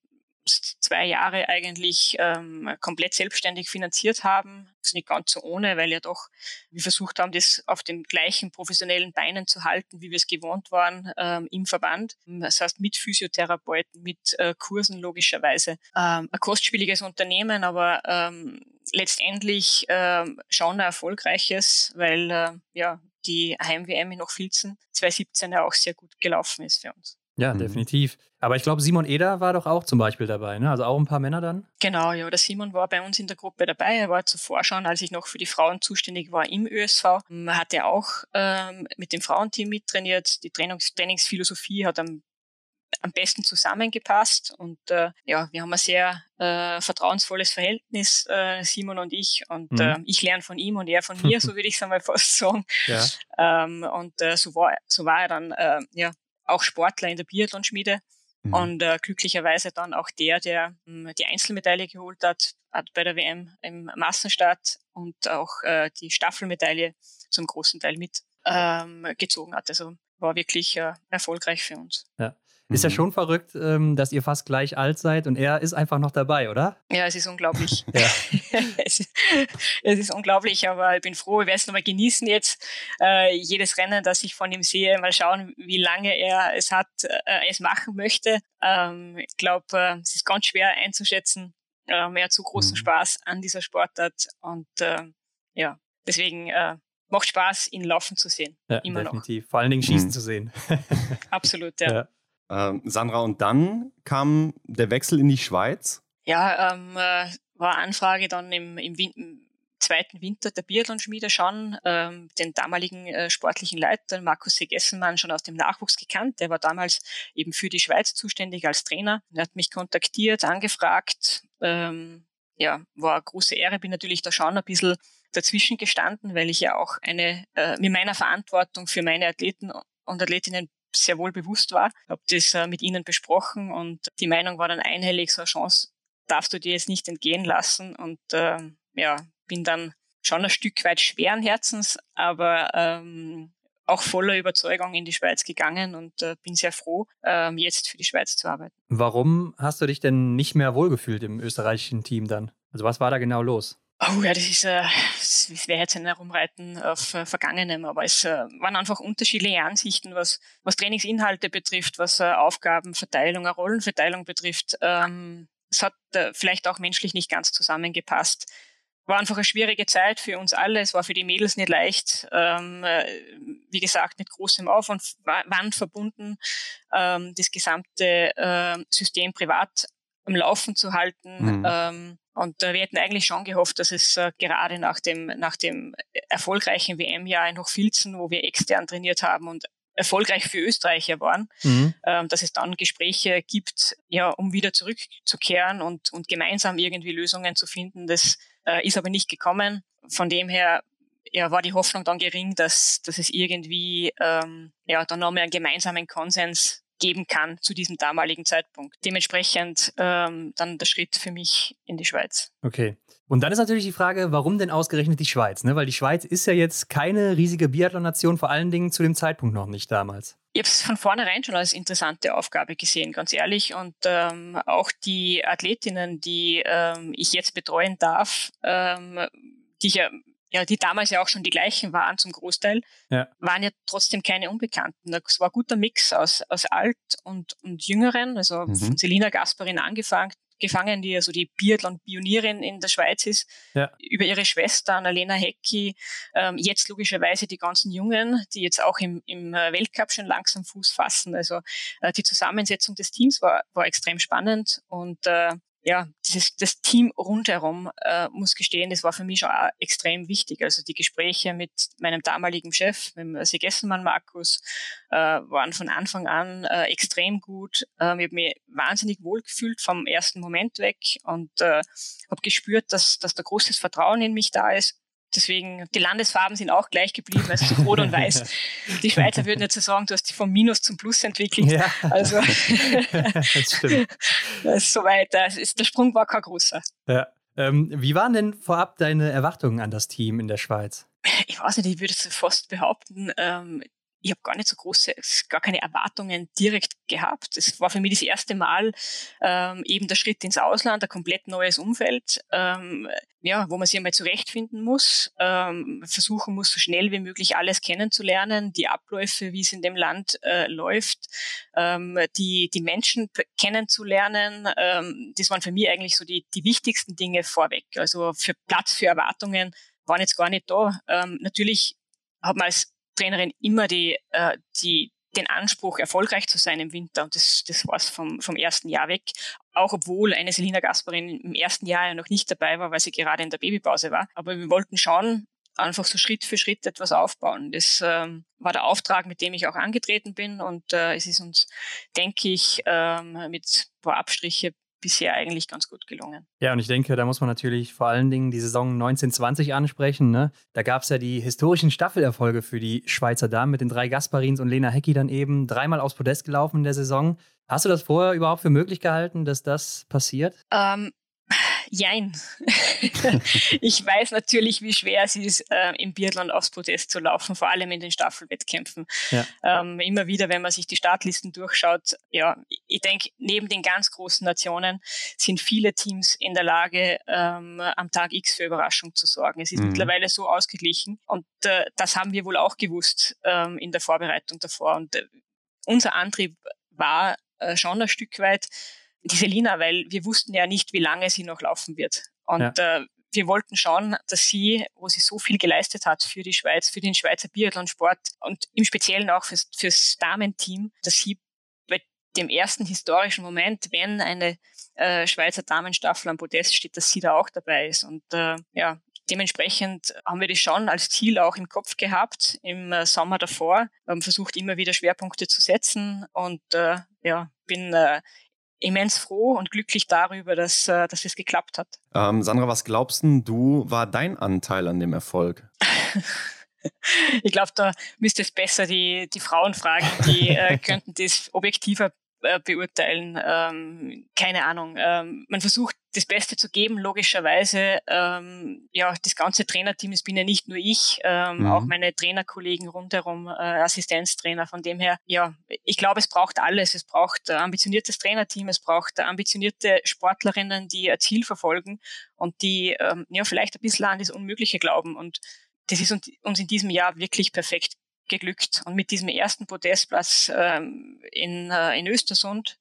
zwei Jahre eigentlich ähm, komplett selbstständig finanziert haben. Das ist nicht ganz so ohne, weil ja doch wir versucht haben, das auf den gleichen professionellen Beinen zu halten, wie wir es gewohnt waren ähm, im Verband. Das heißt mit Physiotherapeuten, mit äh, Kursen logischerweise. Ähm, ein kostspieliges Unternehmen, aber ähm, letztendlich ähm, schon ein erfolgreiches, weil äh, ja die Heim-WM in Hochfilzen 2017 ja auch sehr gut gelaufen ist für uns. Ja, mhm. definitiv. Aber ich glaube, Simon Eder war doch auch zum Beispiel dabei, ne? Also auch ein paar Männer dann? Genau, ja. Der Simon war bei uns in der Gruppe dabei. Er war zuvor schon, als ich noch für die Frauen zuständig war im ÖSV. Man hat ja auch ähm, mit dem Frauenteam mittrainiert. Die Trainings Trainingsphilosophie hat am, am besten zusammengepasst. Und äh, ja, wir haben ein sehr äh, vertrauensvolles Verhältnis, äh, Simon und ich. Und mhm. äh, ich lerne von ihm und er von mir, so würde ich es einmal fast sagen. Ja. Ähm, und äh, so, war, so war er dann äh, ja, auch Sportler in der Biathlon-Schmiede. Mhm. Und äh, glücklicherweise dann auch der, der mh, hm, die Einzelmedaille geholt hat, hat bei der WM im Massenstart und auch äh, die Staffelmedaille zum großen Teil mit ähm, gezogen hat. Also war wirklich äh, erfolgreich für uns. Ja. Ist ja mhm. schon verrückt, ähm, dass ihr fast gleich alt seid und er ist einfach noch dabei, oder? Ja, es ist unglaublich. es, ist, es, ist, unglaublich, aber ich bin froh, ich werde es nochmal genießen jetzt. Äh, jedes Rennen, das ich von ihm sehe, mal schauen, wie lange er es hat, äh, es machen möchte. Ähm, ich glaube, äh, es ist ganz schwer einzuschätzen. Ähm, er hat zu großen mhm. Spaß an dieser Sportart und äh, ja, deswegen äh, macht Spaß, ihn laufen zu sehen. Ja, immer definitiv. Noch. Vor allen Dingen schießen mhm. zu sehen. Absolut, ja. ja. Ähm, Sandra, und dann kam der Wechsel in die Schweiz? Ja, ähm, äh, war Anfrage dann im, im, im zweiten Winter der Biathlon-Schmiede schon, ähm, den damaligen äh, sportlichen Leiter Markus Segessenmann schon aus dem Nachwuchs gekannt. Der war damals eben für die Schweiz zuständig als Trainer. Er hat mich kontaktiert, angefragt. Ähm, ja, war eine große Ehre, bin natürlich da schon ein bisschen dazwischen gestanden, weil ich ja auch eine, äh, mit meiner Verantwortung für meine Athleten und Athletinnen sehr wohl bewusst war. Ich habe das äh, mit ihnen besprochen und die Meinung war dann einhellig, so eine Chance darfst du dir jetzt nicht entgehen lassen. Und äh, ja, bin dann schon ein Stück weit schweren Herzens, aber ähm, auch voller Überzeugung in die Schweiz gegangen und äh, bin sehr froh, ähm, jetzt für die Schweiz zu arbeiten. Warum hast du dich denn nicht mehr wohlgefühlt im österreichischen Team dann? Also was war da genau los? Oh ja, das ist, äh, das wäre jetzt ein Herumreiten auf äh, Vergangenem, aber es äh, waren einfach unterschiedliche Ansichten, was, was Trainingsinhalte betrifft, was äh, Aufgabenverteilung, Rollenverteilung betrifft. Ähm, es hat äh, vielleicht auch menschlich nicht ganz zusammengepasst. War einfach eine schwierige Zeit für uns alle. Es war für die Mädels nicht leicht. Ähm, äh, wie gesagt, mit großem Aufwand verbunden, ähm, das gesamte äh, System privat am Laufen zu halten. Mhm. Ähm, und äh, wir hätten eigentlich schon gehofft, dass es äh, gerade nach dem, nach dem erfolgreichen WM-Jahr in Hochfilzen, wo wir extern trainiert haben und erfolgreich für Österreicher waren, mhm. ähm, dass es dann Gespräche gibt, ja, um wieder zurückzukehren und, und gemeinsam irgendwie Lösungen zu finden. Das äh, ist aber nicht gekommen. Von dem her ja, war die Hoffnung dann gering, dass, dass es irgendwie ähm, ja, dann nochmal einen gemeinsamen Konsens geben kann zu diesem damaligen Zeitpunkt. Dementsprechend ähm, dann der Schritt für mich in die Schweiz. Okay. Und dann ist natürlich die Frage, warum denn ausgerechnet die Schweiz? Ne? Weil die Schweiz ist ja jetzt keine riesige Biathlon-Nation, vor allen Dingen zu dem Zeitpunkt noch nicht damals. Ich habe es von vornherein schon als interessante Aufgabe gesehen, ganz ehrlich. Und ähm, auch die Athletinnen, die ähm, ich jetzt betreuen darf, ähm, die ich ja ja, die damals ja auch schon die gleichen waren zum Großteil, ja. waren ja trotzdem keine Unbekannten. Es war ein guter Mix aus, aus alt und, und jüngeren, also mhm. von Selina Gasparin angefangen, gefangen, die also die Biathlon-Pionierin in der Schweiz ist, ja. über ihre Schwester Annalena Hecki, ähm, jetzt logischerweise die ganzen Jungen, die jetzt auch im, im äh, Weltcup schon langsam Fuß fassen. Also äh, die Zusammensetzung des Teams war, war extrem spannend und äh, ja, dieses, das Team rundherum, äh, muss gestehen, das war für mich schon auch extrem wichtig. Also die Gespräche mit meinem damaligen Chef, mit dem Segessenmann Markus, äh, waren von Anfang an äh, extrem gut. Äh, ich habe mich wahnsinnig wohl gefühlt vom ersten Moment weg und äh, habe gespürt, dass, dass da großes Vertrauen in mich da ist. Deswegen, die Landesfarben sind auch gleich geblieben, also rot und weiß. Die Schweizer würden jetzt sagen, du hast dich vom Minus zum Plus entwickelt. Ja. Also, das stimmt. Das ist soweit, das ist, der Sprung war kein großer. Ja. Ähm, wie waren denn vorab deine Erwartungen an das Team in der Schweiz? Ich weiß nicht, ich würde es fast behaupten, ähm, ich habe gar nicht so große, gar keine Erwartungen direkt gehabt. Es war für mich das erste Mal ähm, eben der Schritt ins Ausland, ein komplett neues Umfeld, ähm, ja, wo man sich einmal zurechtfinden muss, ähm, versuchen muss, so schnell wie möglich alles kennenzulernen, die Abläufe, wie es in dem Land äh, läuft, ähm, die, die Menschen kennenzulernen. Ähm, das waren für mich eigentlich so die, die wichtigsten Dinge vorweg. Also für Platz für Erwartungen waren jetzt gar nicht da. Ähm, natürlich hat man als Trainerin immer die, äh, die, den Anspruch, erfolgreich zu sein im Winter. Und das, das war es vom, vom ersten Jahr weg. Auch obwohl eine Selina Gasparin im ersten Jahr ja noch nicht dabei war, weil sie gerade in der Babypause war. Aber wir wollten schauen, einfach so Schritt für Schritt etwas aufbauen. Das ähm, war der Auftrag, mit dem ich auch angetreten bin. Und äh, es ist uns, denke ich, ähm, mit ein paar Abstriche bisher eigentlich ganz gut gelungen. Ja, und ich denke, da muss man natürlich vor allen Dingen die Saison 1920 ansprechen. Ne? Da gab es ja die historischen Staffelerfolge für die Schweizer Damen mit den drei Gasparins und Lena Hecki dann eben dreimal aufs Podest gelaufen in der Saison. Hast du das vorher überhaupt für möglich gehalten, dass das passiert? Ähm, jein. ich weiß natürlich, wie schwer es ist, äh, im Biathlon aufs Podest zu laufen, vor allem in den Staffelwettkämpfen. Ja. Ähm, immer wieder, wenn man sich die Startlisten durchschaut, ja, ich denke, neben den ganz großen Nationen sind viele Teams in der Lage, ähm, am Tag X für Überraschung zu sorgen. Es ist mhm. mittlerweile so ausgeglichen und äh, das haben wir wohl auch gewusst ähm, in der Vorbereitung davor. Und äh, unser Antrieb war äh, schon ein Stück weit, die Selina, weil wir wussten ja nicht, wie lange sie noch laufen wird. Und ja. äh, wir wollten schauen, dass sie, wo sie so viel geleistet hat für die Schweiz, für den Schweizer Biathlonsport und im Speziellen auch fürs, fürs Damenteam, dass sie bei dem ersten historischen Moment, wenn eine äh, Schweizer Damenstaffel am Podest steht, dass sie da auch dabei ist. Und äh, ja, dementsprechend haben wir das schon als Ziel auch im Kopf gehabt im äh, Sommer davor. Wir haben versucht, immer wieder Schwerpunkte zu setzen und äh, ja, bin äh, immens froh und glücklich darüber, dass, äh, dass es geklappt hat. Ähm, Sandra, was glaubst du, war dein Anteil an dem Erfolg? ich glaube, da müsste es besser die, die Frauen fragen, die äh, könnten das objektiver äh, beurteilen. Ähm, keine Ahnung. Ähm, man versucht das Beste zu geben, logischerweise. Ähm, ja, das ganze Trainerteam, es bin ja nicht nur ich, ähm, mhm. auch meine Trainerkollegen rundherum, äh, Assistenztrainer. Von dem her, ja, ich glaube, es braucht alles. Es braucht ein ambitioniertes Trainerteam, es braucht ambitionierte Sportlerinnen, die ein Ziel verfolgen und die ähm, ja vielleicht ein bisschen an das Unmögliche glauben. Und das ist uns in diesem Jahr wirklich perfekt geglückt. Und mit diesem ersten Podestplatz ähm, in, äh, in Östersund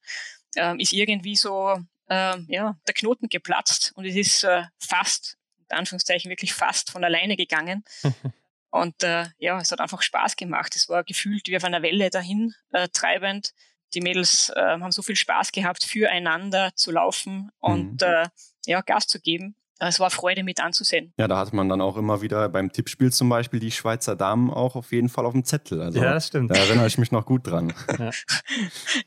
ähm, ist irgendwie so ähm, ja, der Knoten geplatzt und es ist äh, fast, in Anführungszeichen wirklich fast von alleine gegangen. und äh, ja, es hat einfach Spaß gemacht. Es war gefühlt wie auf einer Welle dahin äh, treibend. Die Mädels äh, haben so viel Spaß gehabt, füreinander zu laufen und mhm. äh, ja, Gas zu geben es war Freude mit anzusehen. Ja, da hat man dann auch immer wieder beim Tippspiel zum Beispiel die Schweizer Damen auch auf jeden Fall auf dem Zettel. Also, ja, das stimmt. Da erinnere ich mich noch gut dran. Ja.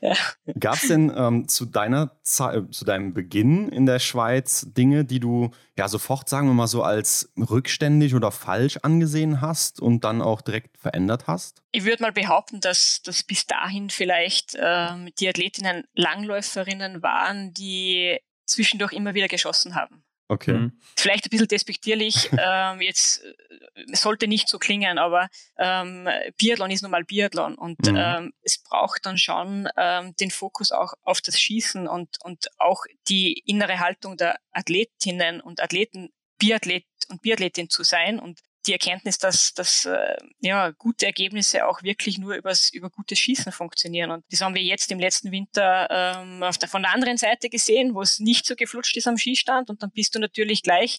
ja. Gab es denn ähm, zu deiner Ze zu deinem Beginn in der Schweiz Dinge, die du ja sofort, sagen wir mal so, als rückständig oder falsch angesehen hast und dann auch direkt verändert hast? Ich würde mal behaupten, dass, dass bis dahin vielleicht ähm, die Athletinnen Langläuferinnen waren, die zwischendurch immer wieder geschossen haben. Okay. Mhm. Vielleicht ein bisschen despektierlich, ähm, jetzt äh, sollte nicht so klingen, aber ähm, Biathlon ist nun mal Biathlon und mhm. ähm, es braucht dann schon ähm, den Fokus auch auf das Schießen und, und auch die innere Haltung der Athletinnen und Athleten, Biathlet und Biathletin zu sein und die Erkenntnis, dass, dass äh, ja, gute Ergebnisse auch wirklich nur übers, über gutes Schießen funktionieren. Und das haben wir jetzt im letzten Winter ähm, auf der, von der anderen Seite gesehen, wo es nicht so geflutscht ist am Skistand. Und dann bist du natürlich gleich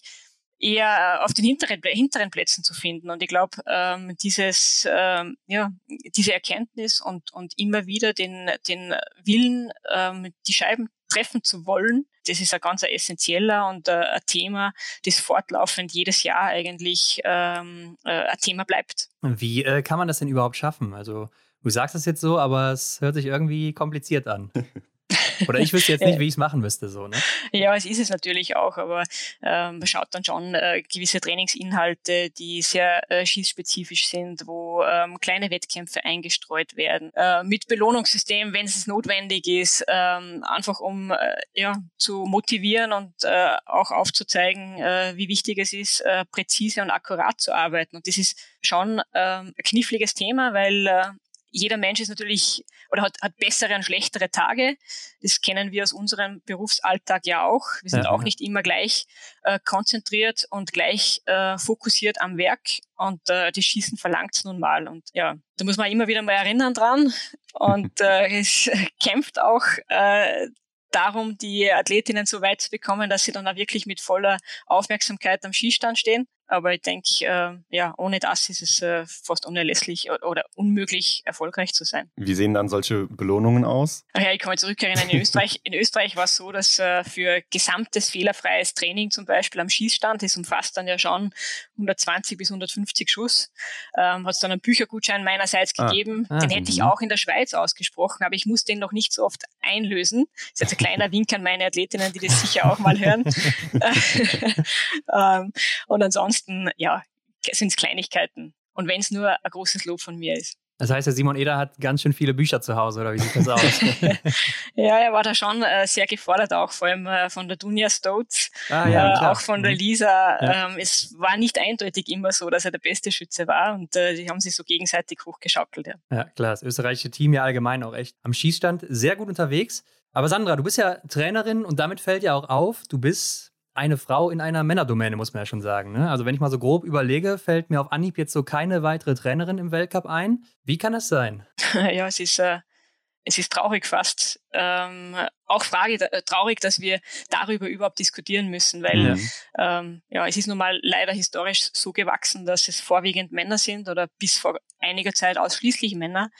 eher auf den hinteren, hinteren Plätzen zu finden. Und ich glaube, ähm, dieses, ähm, ja, diese Erkenntnis und, und immer wieder den, den Willen, ähm, die Scheiben treffen zu wollen, das ist ein ganz essentieller und äh, ein Thema, das fortlaufend jedes Jahr eigentlich ähm, äh, ein Thema bleibt. Wie äh, kann man das denn überhaupt schaffen? Also du sagst es jetzt so, aber es hört sich irgendwie kompliziert an. Oder ich wüsste jetzt nicht, wie ich es machen müsste. So, ne? Ja, es ist es natürlich auch, aber ähm, man schaut dann schon äh, gewisse Trainingsinhalte, die sehr äh, schießspezifisch sind, wo ähm, kleine Wettkämpfe eingestreut werden, äh, mit Belohnungssystem, wenn es notwendig ist, ähm, einfach um äh, ja, zu motivieren und äh, auch aufzuzeigen, äh, wie wichtig es ist, äh, präzise und akkurat zu arbeiten. Und das ist schon ähm, ein kniffliges Thema, weil äh, jeder Mensch ist natürlich oder hat, hat bessere und schlechtere Tage. Das kennen wir aus unserem Berufsalltag ja auch. Wir sind ja, auch nicht immer gleich äh, konzentriert und gleich äh, fokussiert am Werk und äh, das Schießen verlangt es nun mal. Und ja, da muss man immer wieder mal erinnern dran. Und äh, es kämpft auch äh, darum, die Athletinnen so weit zu bekommen, dass sie dann auch wirklich mit voller Aufmerksamkeit am Skistand stehen. Aber ich denke, äh, ja, ohne das ist es äh, fast unerlässlich oder unmöglich, erfolgreich zu sein. Wie sehen dann solche Belohnungen aus? Ach ja, ich kann mich zurückerinnern, in Österreich, in Österreich war es so, dass äh, für gesamtes fehlerfreies Training zum Beispiel am Schießstand, das umfasst dann ja schon 120 bis 150 Schuss, ähm, hat es dann einen Büchergutschein meinerseits ah. gegeben. Ah, den hätte ich mhm. auch in der Schweiz ausgesprochen, aber ich muss den noch nicht so oft einlösen. Das ist jetzt ein kleiner Wink an meine Athletinnen, die das sicher auch mal hören. ähm, und ansonsten ansonsten, ja, sind es Kleinigkeiten. Und wenn es nur ein großes Lob von mir ist. Das heißt, der Simon Eder hat ganz schön viele Bücher zu Hause, oder wie sieht das aus? ja, er war da schon äh, sehr gefordert, auch vor allem äh, von der Dunja Stotes, ah, ja, äh, auch von der mhm. Lisa. Ja. Ähm, es war nicht eindeutig immer so, dass er der beste Schütze war und äh, die haben sich so gegenseitig hochgeschaukelt. Ja. ja, klar, das österreichische Team ja allgemein auch echt am Schießstand sehr gut unterwegs. Aber Sandra, du bist ja Trainerin und damit fällt ja auch auf, du bist eine Frau in einer Männerdomäne, muss man ja schon sagen. Ne? Also wenn ich mal so grob überlege, fällt mir auf Anhieb jetzt so keine weitere Trainerin im Weltcup ein. Wie kann das sein? Ja, es ist, äh, es ist traurig fast. Ähm, auch Frage, äh, traurig, dass wir darüber überhaupt diskutieren müssen, weil mhm. ähm, ja, es ist nun mal leider historisch so gewachsen, dass es vorwiegend Männer sind oder bis vor einiger Zeit ausschließlich Männer,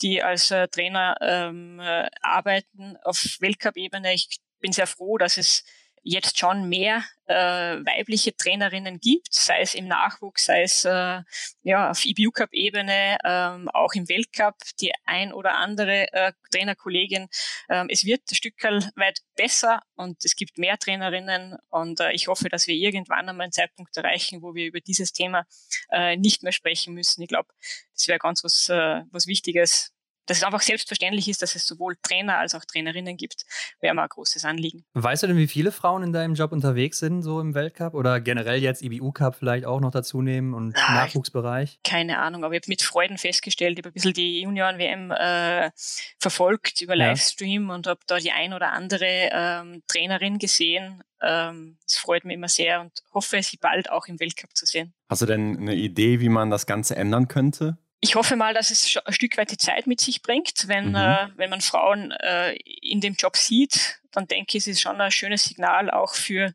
die als äh, Trainer ähm, äh, arbeiten auf Weltcup-Ebene. Ich bin sehr froh, dass es jetzt schon mehr äh, weibliche Trainerinnen gibt, sei es im Nachwuchs, sei es äh, ja, auf IBU Cup Ebene, ähm, auch im Weltcup, die ein oder andere äh, Trainerkollegin. Ähm, es wird ein Stück weit besser und es gibt mehr Trainerinnen und äh, ich hoffe, dass wir irgendwann einmal einen Zeitpunkt erreichen, wo wir über dieses Thema äh, nicht mehr sprechen müssen. Ich glaube, das wäre ganz was, äh, was Wichtiges, dass es einfach selbstverständlich ist, dass es sowohl Trainer als auch Trainerinnen gibt, wäre mal ein großes Anliegen. Weißt du denn, wie viele Frauen in deinem Job unterwegs sind, so im Weltcup oder generell jetzt IBU-Cup vielleicht auch noch dazu nehmen und ah, Nachwuchsbereich? Keine Ahnung, aber ich habe mit Freuden festgestellt, ich habe ein bisschen die Junioren-WM äh, verfolgt über Livestream ja. und habe da die ein oder andere ähm, Trainerin gesehen. Ähm, das freut mich immer sehr und hoffe, sie bald auch im Weltcup zu sehen. Hast du denn eine Idee, wie man das Ganze ändern könnte? Ich hoffe mal, dass es ein Stück weit die Zeit mit sich bringt. Wenn, mhm. äh, wenn man Frauen äh, in dem Job sieht, dann denke ich, es ist schon ein schönes Signal auch für,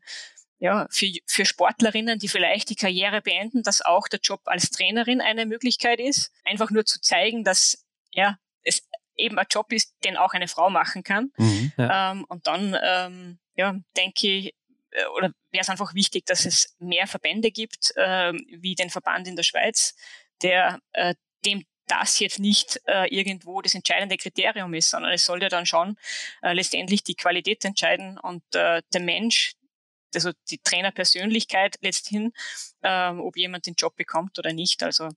ja, für, für Sportlerinnen, die vielleicht die Karriere beenden, dass auch der Job als Trainerin eine Möglichkeit ist. Einfach nur zu zeigen, dass ja, es eben ein Job ist, den auch eine Frau machen kann. Mhm, ja. ähm, und dann ähm, ja, denke ich, äh, oder wäre es einfach wichtig, dass es mehr Verbände gibt, äh, wie den Verband in der Schweiz, der äh, dem das jetzt nicht äh, irgendwo das entscheidende Kriterium ist, sondern es soll ja dann schon äh, letztendlich die Qualität entscheiden und äh, der Mensch, also die Trainerpersönlichkeit letzthin, ähm, ob jemand den Job bekommt oder nicht. Also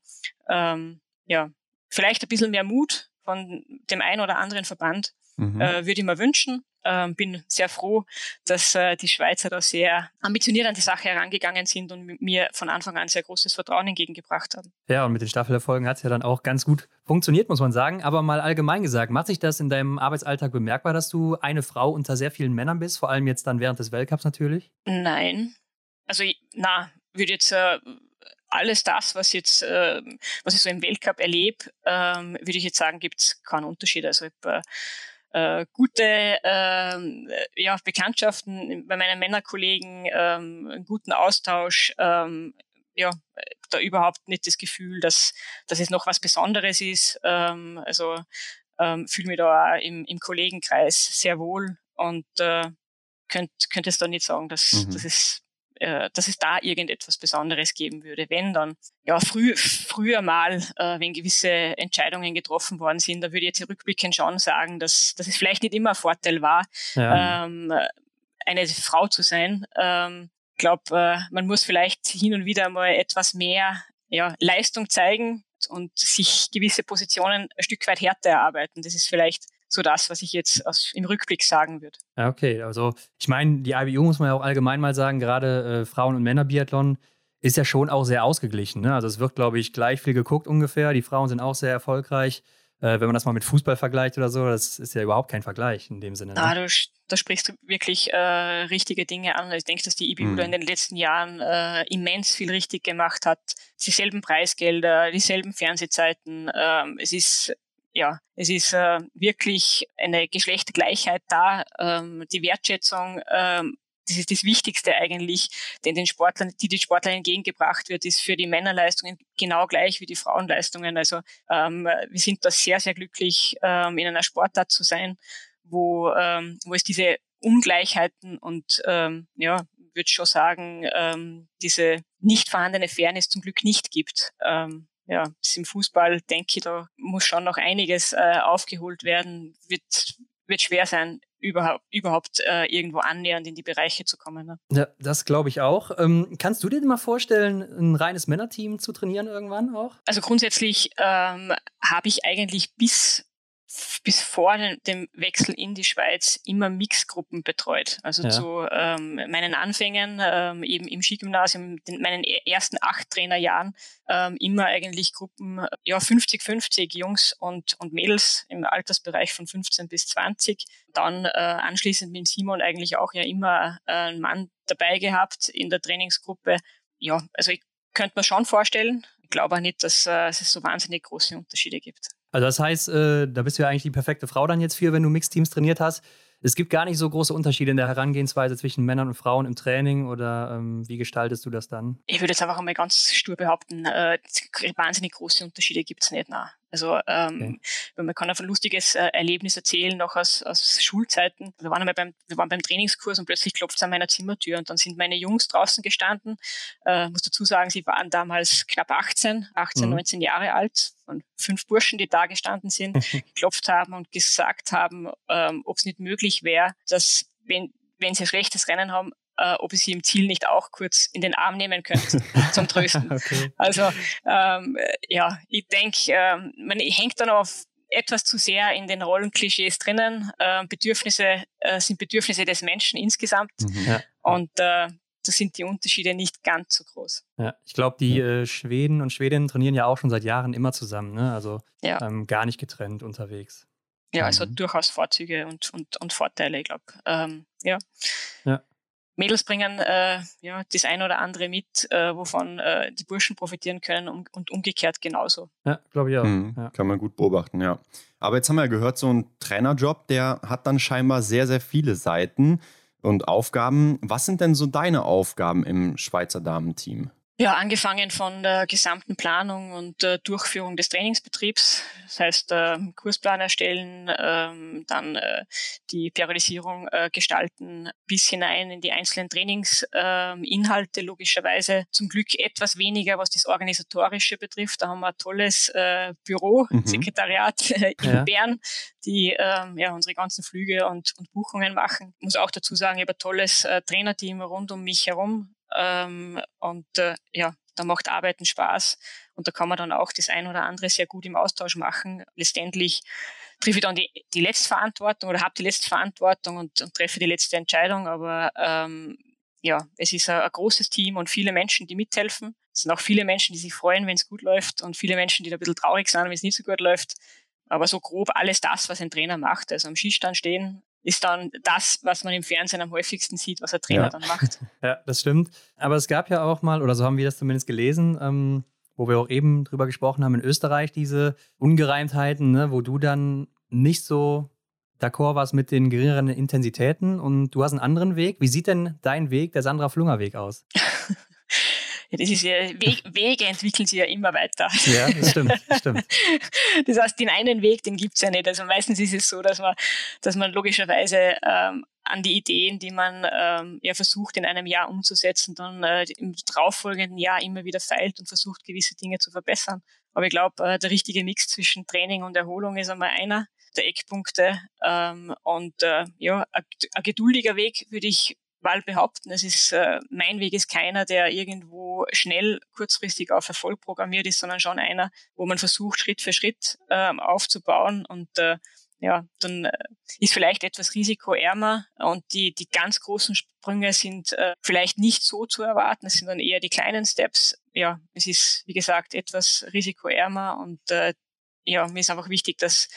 ähm, ja, vielleicht ein bisschen mehr Mut von dem einen oder anderen Verband mhm. äh, würde ich mir wünschen. Ähm, bin sehr froh, dass äh, die Schweizer da sehr ambitioniert an die Sache herangegangen sind und mir von Anfang an sehr großes Vertrauen entgegengebracht haben. Ja, und mit den Staffelerfolgen hat es ja dann auch ganz gut funktioniert, muss man sagen. Aber mal allgemein gesagt, macht sich das in deinem Arbeitsalltag bemerkbar, dass du eine Frau unter sehr vielen Männern bist, vor allem jetzt dann während des Weltcups natürlich? Nein. Also, na, würde jetzt äh, alles das, was jetzt, äh, was ich so im Weltcup erlebe, ähm, würde ich jetzt sagen, gibt es keinen Unterschied. Also ich habe äh, gute ähm, äh, ja, Bekanntschaften bei meinen Männerkollegen, ähm, einen guten Austausch, ähm, ja, da überhaupt nicht das Gefühl, dass, dass es noch was Besonderes ist. Ähm, also ähm, fühle mich da auch im, im Kollegenkreis sehr wohl und äh, könnte könnt es da nicht sagen, dass, mhm. dass es äh, dass es da irgendetwas Besonderes geben würde. Wenn dann, ja, früh, früher mal, äh, wenn gewisse Entscheidungen getroffen worden sind, da würde ich jetzt rückblickend schon sagen, dass, dass es vielleicht nicht immer ein Vorteil war, ja. ähm, eine Frau zu sein. Ähm, ich glaube, äh, man muss vielleicht hin und wieder mal etwas mehr ja, Leistung zeigen und sich gewisse Positionen ein Stück weit härter erarbeiten. Das ist vielleicht so das, was ich jetzt aus, im Rückblick sagen würde. Ja, okay. Also ich meine, die IBU muss man ja auch allgemein mal sagen, gerade äh, Frauen- und Männerbiathlon ist ja schon auch sehr ausgeglichen. Ne? Also es wird, glaube ich, gleich viel geguckt ungefähr. Die Frauen sind auch sehr erfolgreich. Äh, wenn man das mal mit Fußball vergleicht oder so, das ist ja überhaupt kein Vergleich in dem Sinne. Ne? Ah, du, da sprichst du wirklich äh, richtige Dinge an. Ich denke, dass die IBU mhm. in den letzten Jahren äh, immens viel richtig gemacht hat. Dieselben Preisgelder, dieselben Fernsehzeiten. Ähm, es ist ja, es ist äh, wirklich eine Geschlechtergleichheit da, ähm, die Wertschätzung, ähm, das ist das Wichtigste eigentlich, den den Sportlern, die den Sportlern entgegengebracht wird, ist für die Männerleistungen genau gleich wie die Frauenleistungen. Also ähm, wir sind da sehr, sehr glücklich, ähm, in einer Sportart zu sein, wo, ähm, wo es diese Ungleichheiten und ähm, ja, würde schon sagen, ähm, diese nicht vorhandene Fairness zum Glück nicht gibt. Ähm, ja, im Fußball, denke ich, da muss schon noch einiges äh, aufgeholt werden. Wird, wird schwer sein, überhaupt, überhaupt äh, irgendwo annähernd in die Bereiche zu kommen. Ne? Ja, das glaube ich auch. Ähm, kannst du dir mal vorstellen, ein reines Männerteam zu trainieren irgendwann auch? Also grundsätzlich ähm, habe ich eigentlich bis bis vor dem Wechsel in die Schweiz immer Mixgruppen betreut. Also ja. zu ähm, meinen Anfängen ähm, eben im Skigymnasium, in meinen e-, ersten acht Trainerjahren, ähm, immer eigentlich Gruppen, ja 50-50 Jungs und, und Mädels im Altersbereich von 15 bis 20. Dann äh, anschließend mit Simon eigentlich auch ja immer äh, einen Mann dabei gehabt in der Trainingsgruppe. Ja, also ich könnte mir schon vorstellen, ich glaube auch nicht, dass äh, es so wahnsinnig große Unterschiede gibt. Also das heißt, äh, da bist du ja eigentlich die perfekte Frau dann jetzt für, wenn du Mixteams trainiert hast. Es gibt gar nicht so große Unterschiede in der Herangehensweise zwischen Männern und Frauen im Training oder ähm, wie gestaltest du das dann? Ich würde jetzt einfach einmal ganz stur behaupten, äh, wahnsinnig große Unterschiede gibt es nicht. Nein. Also ähm, okay. man kann auf ein lustiges äh, Erlebnis erzählen, noch aus, aus Schulzeiten. Wir waren einmal beim, wir waren beim Trainingskurs und plötzlich klopft es an meiner Zimmertür und dann sind meine Jungs draußen gestanden. Äh, muss dazu sagen, sie waren damals knapp 18, 18, mhm. 19 Jahre alt. Und fünf Burschen, die da gestanden sind, geklopft haben und gesagt haben, ähm, ob es nicht möglich wäre, dass wenn, wenn sie ein schlechtes Rennen haben, äh, ob ich sie im Ziel nicht auch kurz in den Arm nehmen könnte zum Trösten. okay. Also ähm, ja, ich denke, ähm, man hängt dann auf etwas zu sehr in den Rollenklischees drinnen. Äh, Bedürfnisse äh, sind Bedürfnisse des Menschen insgesamt. Mhm. Ja. Und äh, da sind die Unterschiede nicht ganz so groß. Ja, ich glaube, die äh, Schweden und Schwedinnen trainieren ja auch schon seit Jahren immer zusammen, ne? also ja. ähm, gar nicht getrennt unterwegs. Ja, also mhm. durchaus Vorzüge und, und, und Vorteile, ich glaube. Ähm, ja. ja. Mädels bringen äh, ja, das ein oder andere mit, äh, wovon äh, die Burschen profitieren können um, und umgekehrt genauso. Ja, glaube ich auch. Mhm, ja. Kann man gut beobachten, ja. Aber jetzt haben wir ja gehört, so ein Trainerjob, der hat dann scheinbar sehr, sehr viele Seiten und Aufgaben. Was sind denn so deine Aufgaben im Schweizer Damenteam? Ja, angefangen von der gesamten Planung und äh, Durchführung des Trainingsbetriebs, das heißt äh, Kursplan erstellen, ähm, dann äh, die Periodisierung äh, gestalten, bis hinein in die einzelnen Trainingsinhalte, logischerweise zum Glück etwas weniger, was das Organisatorische betrifft. Da haben wir ein tolles äh, Büro, mhm. Sekretariat äh, in ja. Bern, die ähm, ja, unsere ganzen Flüge und, und Buchungen machen. Ich muss auch dazu sagen, ich habe ein tolles Trainerteam rund um mich herum, ähm, und äh, ja, da macht Arbeiten Spaß und da kann man dann auch das ein oder andere sehr gut im Austausch machen. Letztendlich treffe ich dann die, die Letztverantwortung oder habe die Letztverantwortung und, und treffe die letzte Entscheidung, aber ähm, ja, es ist ein, ein, großes Team und viele Menschen, die mithelfen. Es sind auch viele Menschen, die sich freuen, wenn es gut läuft und viele Menschen, die da ein bisschen traurig sind, wenn es nicht so gut läuft. Aber so grob alles das, was ein Trainer macht, also am Skistand stehen, ist dann das, was man im Fernsehen am häufigsten sieht, was der Trainer ja. dann macht. Ja, das stimmt. Aber es gab ja auch mal, oder so haben wir das zumindest gelesen, ähm, wo wir auch eben drüber gesprochen haben, in Österreich diese Ungereimtheiten, ne, wo du dann nicht so d'accord warst mit den geringeren Intensitäten und du hast einen anderen Weg. Wie sieht denn dein Weg, der Sandra Flunger Weg aus? Ja, das ist ja, Weg, Wege entwickeln sich ja immer weiter. Ja, das stimmt, das stimmt. Das heißt, den einen Weg, den gibt's ja nicht. Also meistens ist es so, dass man, dass man logischerweise ähm, an die Ideen, die man ähm, ja versucht in einem Jahr umzusetzen, dann äh, im darauffolgenden Jahr immer wieder feilt und versucht, gewisse Dinge zu verbessern. Aber ich glaube, äh, der richtige Mix zwischen Training und Erholung ist einmal einer der Eckpunkte. Ähm, und äh, ja, ein, ein geduldiger Weg würde ich mal behaupten, es ist, äh, mein Weg ist keiner, der irgendwo schnell kurzfristig auf Erfolg programmiert ist, sondern schon einer, wo man versucht, Schritt für Schritt äh, aufzubauen und äh, ja, dann äh, ist vielleicht etwas risikoärmer und die, die ganz großen Sprünge sind äh, vielleicht nicht so zu erwarten. Es sind dann eher die kleinen Steps. Ja, es ist, wie gesagt, etwas risikoärmer und äh, ja, mir ist einfach wichtig, dass,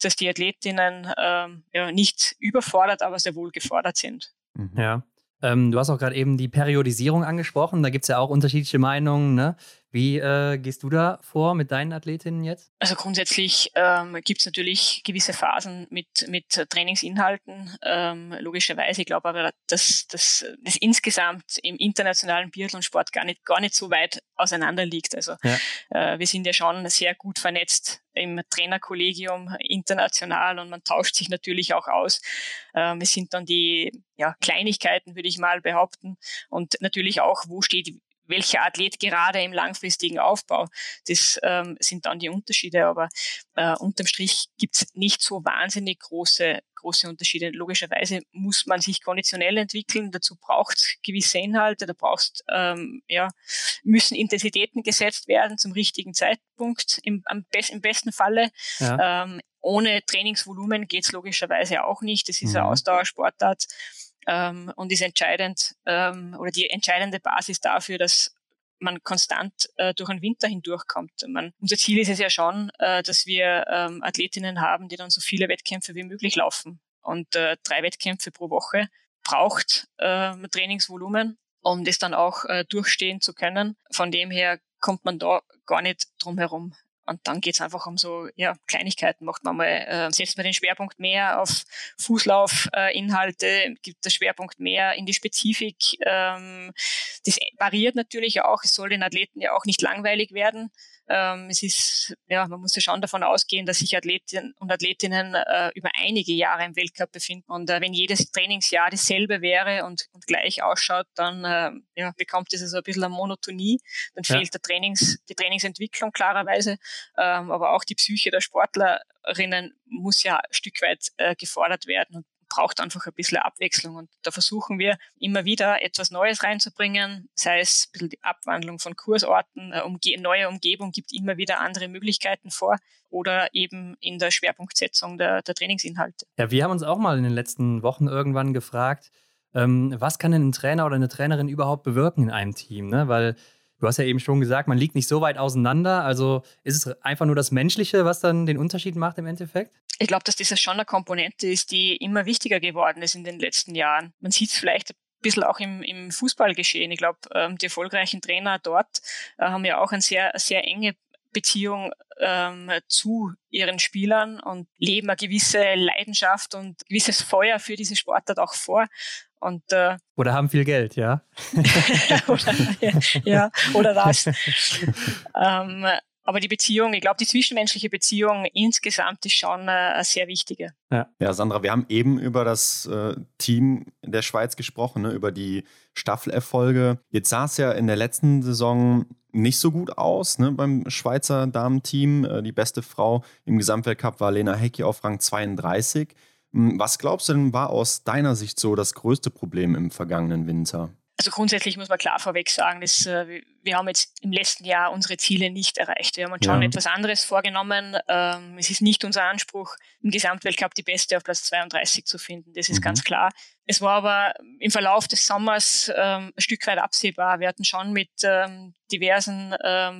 dass die Athletinnen ähm, ja, nicht überfordert, aber sehr wohl gefordert sind. Ja. Ähm, du hast auch gerade eben die Periodisierung angesprochen. Da gibt es ja auch unterschiedliche Meinungen. Ne? Wie äh, gehst du da vor mit deinen Athletinnen jetzt? Also grundsätzlich ähm, gibt es natürlich gewisse Phasen mit, mit Trainingsinhalten, ähm, logischerweise. Ich glaube aber, dass das insgesamt im internationalen Biathlonsport gar nicht, gar nicht so weit auseinander liegt. Also ja. äh, wir sind ja schon sehr gut vernetzt im Trainerkollegium international und man tauscht sich natürlich auch aus. Ähm, es sind dann die ja, Kleinigkeiten, würde ich mal behaupten. Und natürlich auch, wo steht welcher Athlet gerade im langfristigen Aufbau. Das ähm, sind dann die Unterschiede, aber äh, unterm Strich gibt's nicht so wahnsinnig große, große Unterschiede. Logischerweise muss man sich konditionell entwickeln, dazu braucht gewisse Inhalte, da brauchst, ähm, ja, müssen Intensitäten gesetzt werden zum richtigen Zeitpunkt, im, am best, im besten Falle. Ja. Ähm, ohne Trainingsvolumen geht's logischerweise auch nicht. Das ist mhm. eine Ausdauersportart ähm, und ist entscheidend ähm, oder die entscheidende Basis dafür, dass man konstant äh, durch den Winter hindurchkommt. Man, unser Ziel ist es ja schon, äh, dass wir ähm, Athletinnen haben, die dann so viele Wettkämpfe wie möglich laufen. Und äh, drei Wettkämpfe pro Woche braucht äh, Trainingsvolumen, um das dann auch äh, durchstehen zu können. Von dem her kommt man da gar nicht drum herum. Und dann geht's einfach um so ja, Kleinigkeiten. Macht man mal, äh, setzt man den Schwerpunkt mehr auf Fußlaufinhalte, äh, gibt der Schwerpunkt mehr in die Spezifik. Ähm, das variiert natürlich auch. Es soll den Athleten ja auch nicht langweilig werden. Ähm, es ist, ja, man muss ja schon davon ausgehen, dass sich Athletinnen und Athletinnen äh, über einige Jahre im Weltcup befinden. Und äh, wenn jedes Trainingsjahr dasselbe wäre und, und gleich ausschaut, dann äh, ja, bekommt es also ein bisschen eine Monotonie. Dann ja. fehlt der Trainings, die Trainingsentwicklung klarerweise, ähm, aber auch die Psyche der Sportlerinnen muss ja ein Stück weit äh, gefordert werden. Und braucht einfach ein bisschen Abwechslung. Und da versuchen wir immer wieder etwas Neues reinzubringen, sei es ein bisschen die Abwandlung von Kursorten, eine umge neue Umgebung gibt immer wieder andere Möglichkeiten vor oder eben in der Schwerpunktsetzung der, der Trainingsinhalte. Ja, wir haben uns auch mal in den letzten Wochen irgendwann gefragt, ähm, was kann denn ein Trainer oder eine Trainerin überhaupt bewirken in einem Team? Ne? Weil Du hast ja eben schon gesagt, man liegt nicht so weit auseinander. Also ist es einfach nur das Menschliche, was dann den Unterschied macht im Endeffekt? Ich glaube, dass das schon eine Komponente ist, die immer wichtiger geworden ist in den letzten Jahren. Man sieht es vielleicht ein bisschen auch im, im Fußballgeschehen. Ich glaube, ähm, die erfolgreichen Trainer dort äh, haben ja auch eine sehr, sehr enge Beziehung ähm, zu ihren Spielern und leben eine gewisse Leidenschaft und gewisses Feuer für diese Sportart auch vor. Und, äh, oder haben viel Geld, ja. oder, ja, oder das. ähm, aber die Beziehung, ich glaube, die zwischenmenschliche Beziehung insgesamt ist schon äh, eine sehr wichtige. Ja. ja, Sandra, wir haben eben über das äh, Team der Schweiz gesprochen, ne, über die Staffelerfolge. Jetzt sah es ja in der letzten Saison nicht so gut aus ne, beim Schweizer Damenteam. Äh, die beste Frau im Gesamtweltcup war Lena Hecki auf Rang 32. Hm, was glaubst du denn war aus deiner Sicht so das größte Problem im vergangenen Winter? Also grundsätzlich muss man klar vorweg sagen, dass äh, wir haben jetzt im letzten Jahr unsere Ziele nicht erreicht. Wir haben uns schon ja. etwas anderes vorgenommen. Ähm, es ist nicht unser Anspruch, im Gesamtweltcup die Beste auf Platz 32 zu finden. Das ist mhm. ganz klar. Es war aber im Verlauf des Sommers ähm, ein Stück weit absehbar. Wir hatten schon mit ähm, diversen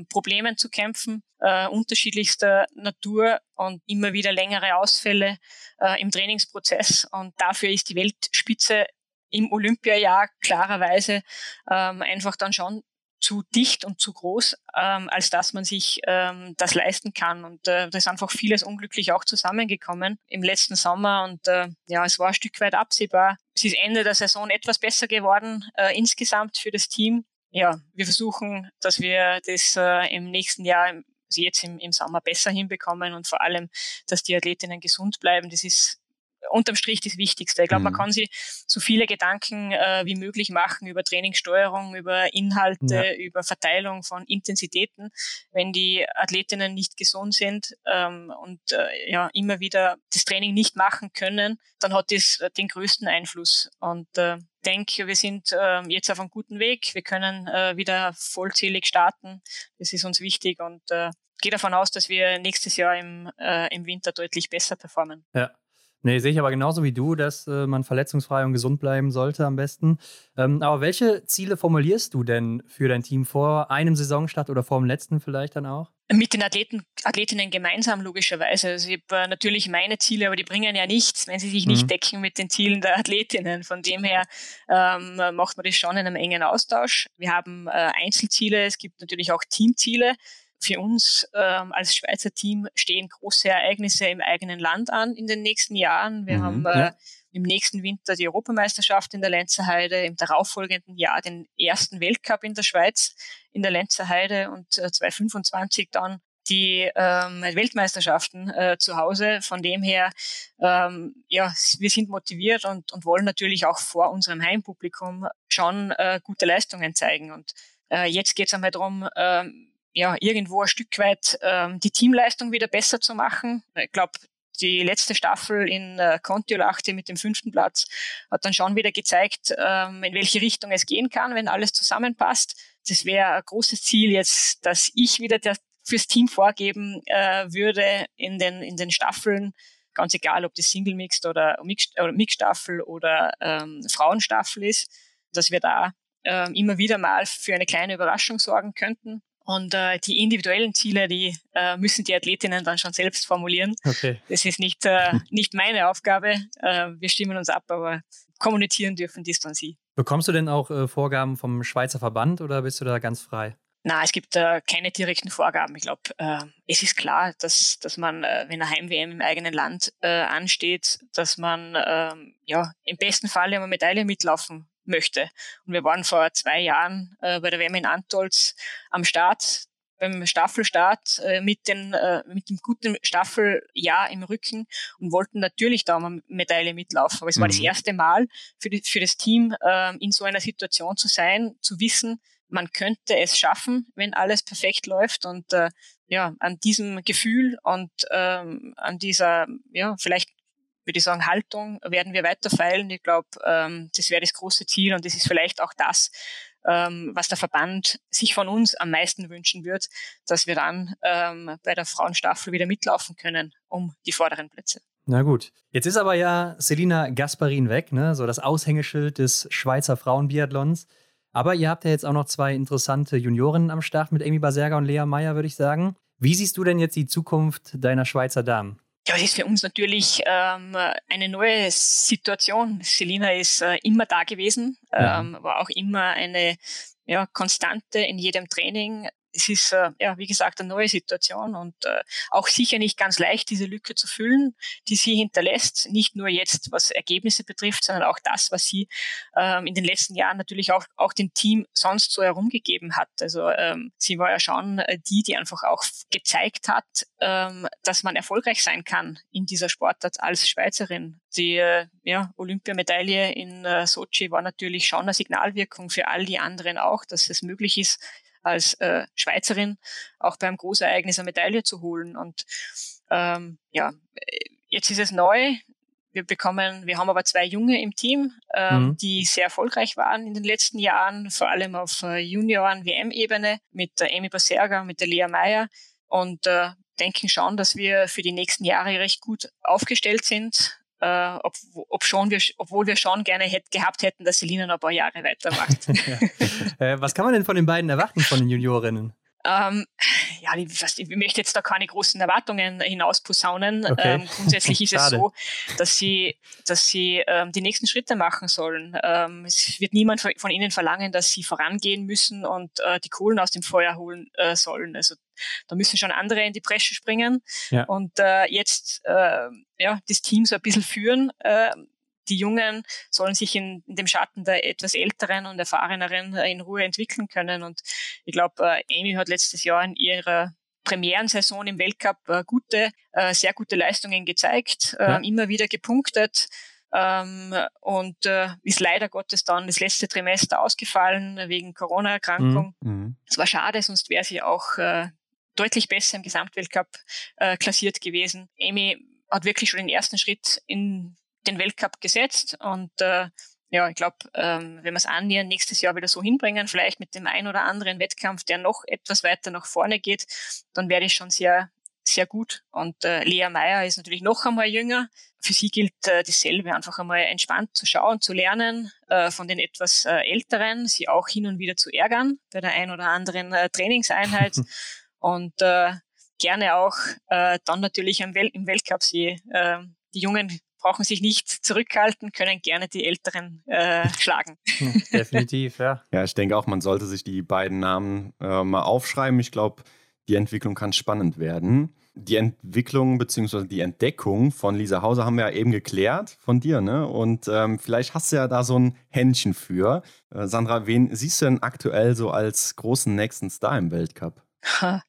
Problemen zu kämpfen, äh, unterschiedlichster Natur und immer wieder längere Ausfälle äh, im Trainingsprozess. Und dafür ist die Weltspitze im Olympiajahr klarerweise ähm, einfach dann schon zu dicht und zu groß, ähm, als dass man sich ähm, das leisten kann. Und äh, da ist einfach vieles unglücklich auch zusammengekommen im letzten Sommer. Und äh, ja, es war ein Stück weit absehbar. Es ist Ende der Saison etwas besser geworden äh, insgesamt für das Team. Ja, wir versuchen, dass wir das äh, im nächsten Jahr, also jetzt im, im Sommer besser hinbekommen und vor allem, dass die Athletinnen gesund bleiben. Das ist unterm Strich das Wichtigste. Ich glaube, mhm. man kann sich so viele Gedanken äh, wie möglich machen über Trainingssteuerung, über Inhalte, ja. über Verteilung von Intensitäten. Wenn die Athletinnen nicht gesund sind ähm, und äh, ja immer wieder das Training nicht machen können, dann hat das äh, den größten Einfluss. Und äh, denke, wir sind äh, jetzt auf einem guten Weg. Wir können äh, wieder vollzählig starten. Das ist uns wichtig und äh, gehe davon aus, dass wir nächstes Jahr im, äh, im Winter deutlich besser performen. Ja. Nee, sehe ich aber genauso wie du, dass äh, man verletzungsfrei und gesund bleiben sollte am besten. Ähm, aber welche Ziele formulierst du denn für dein Team vor einem Saisonstart oder vor dem letzten vielleicht dann auch? Mit den Athleten, Athletinnen gemeinsam logischerweise. Also ich habe äh, natürlich meine Ziele, aber die bringen ja nichts, wenn sie sich nicht mhm. decken mit den Zielen der Athletinnen. Von dem her ähm, macht man das schon in einem engen Austausch. Wir haben äh, Einzelziele, es gibt natürlich auch Teamziele für uns ähm, als Schweizer Team stehen große Ereignisse im eigenen Land an in den nächsten Jahren. Wir mhm, haben äh, ja. im nächsten Winter die Europameisterschaft in der Lenzerheide, im darauffolgenden Jahr den ersten Weltcup in der Schweiz in der Lenzerheide und äh, 2025 dann die ähm, Weltmeisterschaften äh, zu Hause. Von dem her, ähm, ja, wir sind motiviert und, und wollen natürlich auch vor unserem Heimpublikum schon äh, gute Leistungen zeigen. Und Äh, jetzt geht es einmal darum, ähm, ja, irgendwo ein Stück weit ähm, die Teamleistung wieder besser zu machen. Ich glaube, die letzte Staffel in äh, Kontiolahti mit dem fünften Platz hat dann schon wieder gezeigt, ähm, in welche Richtung es gehen kann, wenn alles zusammenpasst. Das wäre ein großes Ziel jetzt, dass ich wieder der, fürs Team vorgeben äh, würde in den, in den Staffeln, ganz egal, ob das Single Mixed oder, Mixed-Staffel oder ähm, Frauenstaffel ist, dass wir da äh, immer wieder mal für eine kleine Überraschung sorgen könnten. Und äh, die individuellen Ziele, die äh, müssen die Athletinnen dann schon selbst formulieren. Okay. Das ist nicht, äh, nicht meine Aufgabe. Äh, wir stimmen uns ab, aber kommunizieren dürfen dies dann sie. Bekommst du denn auch äh, Vorgaben vom Schweizer Verband oder bist du da ganz frei? Na, es gibt äh, keine direkten Vorgaben. Ich glaube, äh, es ist klar, dass, dass man, äh, wenn eine Heim-WM im eigenen Land äh, ansteht, dass man ähm, ja im besten Fall eine Medaille mitlaufen möchte. Und wir waren vor zwei Jahren äh, bei der WM in Antolz am Start, beim Staffelstart äh, mit, den, äh, mit dem guten Staffeljahr im Rücken und wollten natürlich da mal Medaille mitlaufen. Aber es mhm. war das mhm. erste Mal für, die, für das Team, äh, in so einer Situation zu sein, zu wissen, man könnte es schaffen, wenn alles perfekt läuft. Und äh, ja, an diesem Gefühl und ähm, an dieser, ja, vielleicht würde ich sagen, Haltung werden wir weiter feilen. Ich glaube, ähm, das wäre das große Ziel und das ist vielleicht auch das, ähm, was der Verband sich von uns am meisten wünschen wird, dass wir dann ähm, bei der Frauenstaffel wieder mitlaufen können um die vorderen Plätze. Na gut. Jetzt ist aber ja Selina Gasparin weg, ne? so das Aushängeschild des Schweizer Frauenbiathlons. Aber ihr habt ja jetzt auch noch zwei interessante Juniorinnen am Start mit Amy Baserga und Lea Meyer, würde ich sagen. Wie siehst du denn jetzt die Zukunft deiner Schweizer Damen? Ja, es ist für uns natürlich ähm, eine neue Situation. Selina ist äh, immer da gewesen, ähm, war auch immer eine ja, Konstante in jedem Training es ist, äh, ja, wie gesagt, eine neue Situation und äh, auch sicher nicht ganz leicht, diese Lücke zu füllen, die sie hinterlässt. Nicht nur jetzt, was Ergebnisse betrifft, sondern auch das, was sie ähm, in den letzten Jahren natürlich auch, auch dem Team sonst so herumgegeben hat. Also ähm, sie war ja schon äh, die, die einfach auch gezeigt hat, ähm, dass man erfolgreich sein kann in dieser Sportart als Schweizerin. Die äh, ja, Olympiamedaille in äh, Sochi war natürlich schon eine Signalwirkung für all die anderen auch, dass es möglich ist, als äh, Schweizerin auch beim Großereignis eine Medaille zu holen. Und ähm, ja, jetzt ist es neu. Wir bekommen, wir haben aber zwei Junge im Team, ähm, mhm. die sehr erfolgreich waren in den letzten Jahren, vor allem auf äh, Junioren-WM-Ebene mit der Amy Baserga, mit der Lea Meyer und äh, denken schon, dass wir für die nächsten Jahre recht gut aufgestellt sind äh, ob, ob schon wir, obwohl wir schon gerne hätt, gehabt hätten, dass Selina noch ein paar Jahre weitermacht. ja. äh, was kann man denn von den beiden erwarten, von den Juniorinnen? Ähm, ja, ich, ich, möchte jetzt da keine großen Erwartungen hinausposaunen. Okay. Ähm, grundsätzlich ist es so, dass sie, dass sie ähm, die nächsten Schritte machen sollen. Ähm, es wird niemand von ihnen verlangen, dass sie vorangehen müssen und äh, die Kohlen aus dem Feuer holen äh, sollen. Also da müssen schon andere in die Bresche springen ja. und äh, jetzt äh, ja, das Team so ein bisschen führen. Die Jungen sollen sich in, in, dem Schatten der etwas älteren und erfahreneren äh, in Ruhe entwickeln können. Und ich glaube, äh, Amy hat letztes Jahr in ihrer Premierensaison im Weltcup äh, gute, sehr gute Leistungen gezeigt, ja. immer wieder gepunktet. Ähm, und äh, ist leider Gottes dann das letzte Trimester ausgefallen wegen Corona-Erkrankung. Mhm. mhm. Es mhm. war schade, sonst wäre sie auch äh, deutlich besser im Gesamtweltcup äh, klassiert gewesen. Amy hat wirklich schon den ersten Schritt in den Weltcup gesetzt und äh, ja, ich glaube, ähm, wenn wir es annähern, nächstes Jahr wieder so hinbringen, vielleicht mit dem ein oder anderen Wettkampf, der noch etwas weiter nach vorne geht, dann werde ich schon sehr, sehr gut. Und äh, Lea Meyer ist natürlich noch einmal jünger. Für sie gilt äh, dasselbe, einfach einmal entspannt zu schauen, zu lernen, äh, von den etwas äh, Älteren, sie auch hin und wieder zu ärgern bei der ein oder anderen äh, Trainingseinheit und äh, gerne auch äh, dann natürlich im, Wel im Weltcup sie äh, die Jungen brauchen sich nicht zurückhalten, können gerne die Älteren äh, schlagen. Hm, definitiv, ja. Ja, ich denke auch, man sollte sich die beiden Namen äh, mal aufschreiben. Ich glaube, die Entwicklung kann spannend werden. Die Entwicklung bzw. die Entdeckung von Lisa Hauser haben wir ja eben geklärt von dir, ne? Und ähm, vielleicht hast du ja da so ein Händchen für. Äh, Sandra, wen siehst du denn aktuell so als großen nächsten Star im Weltcup?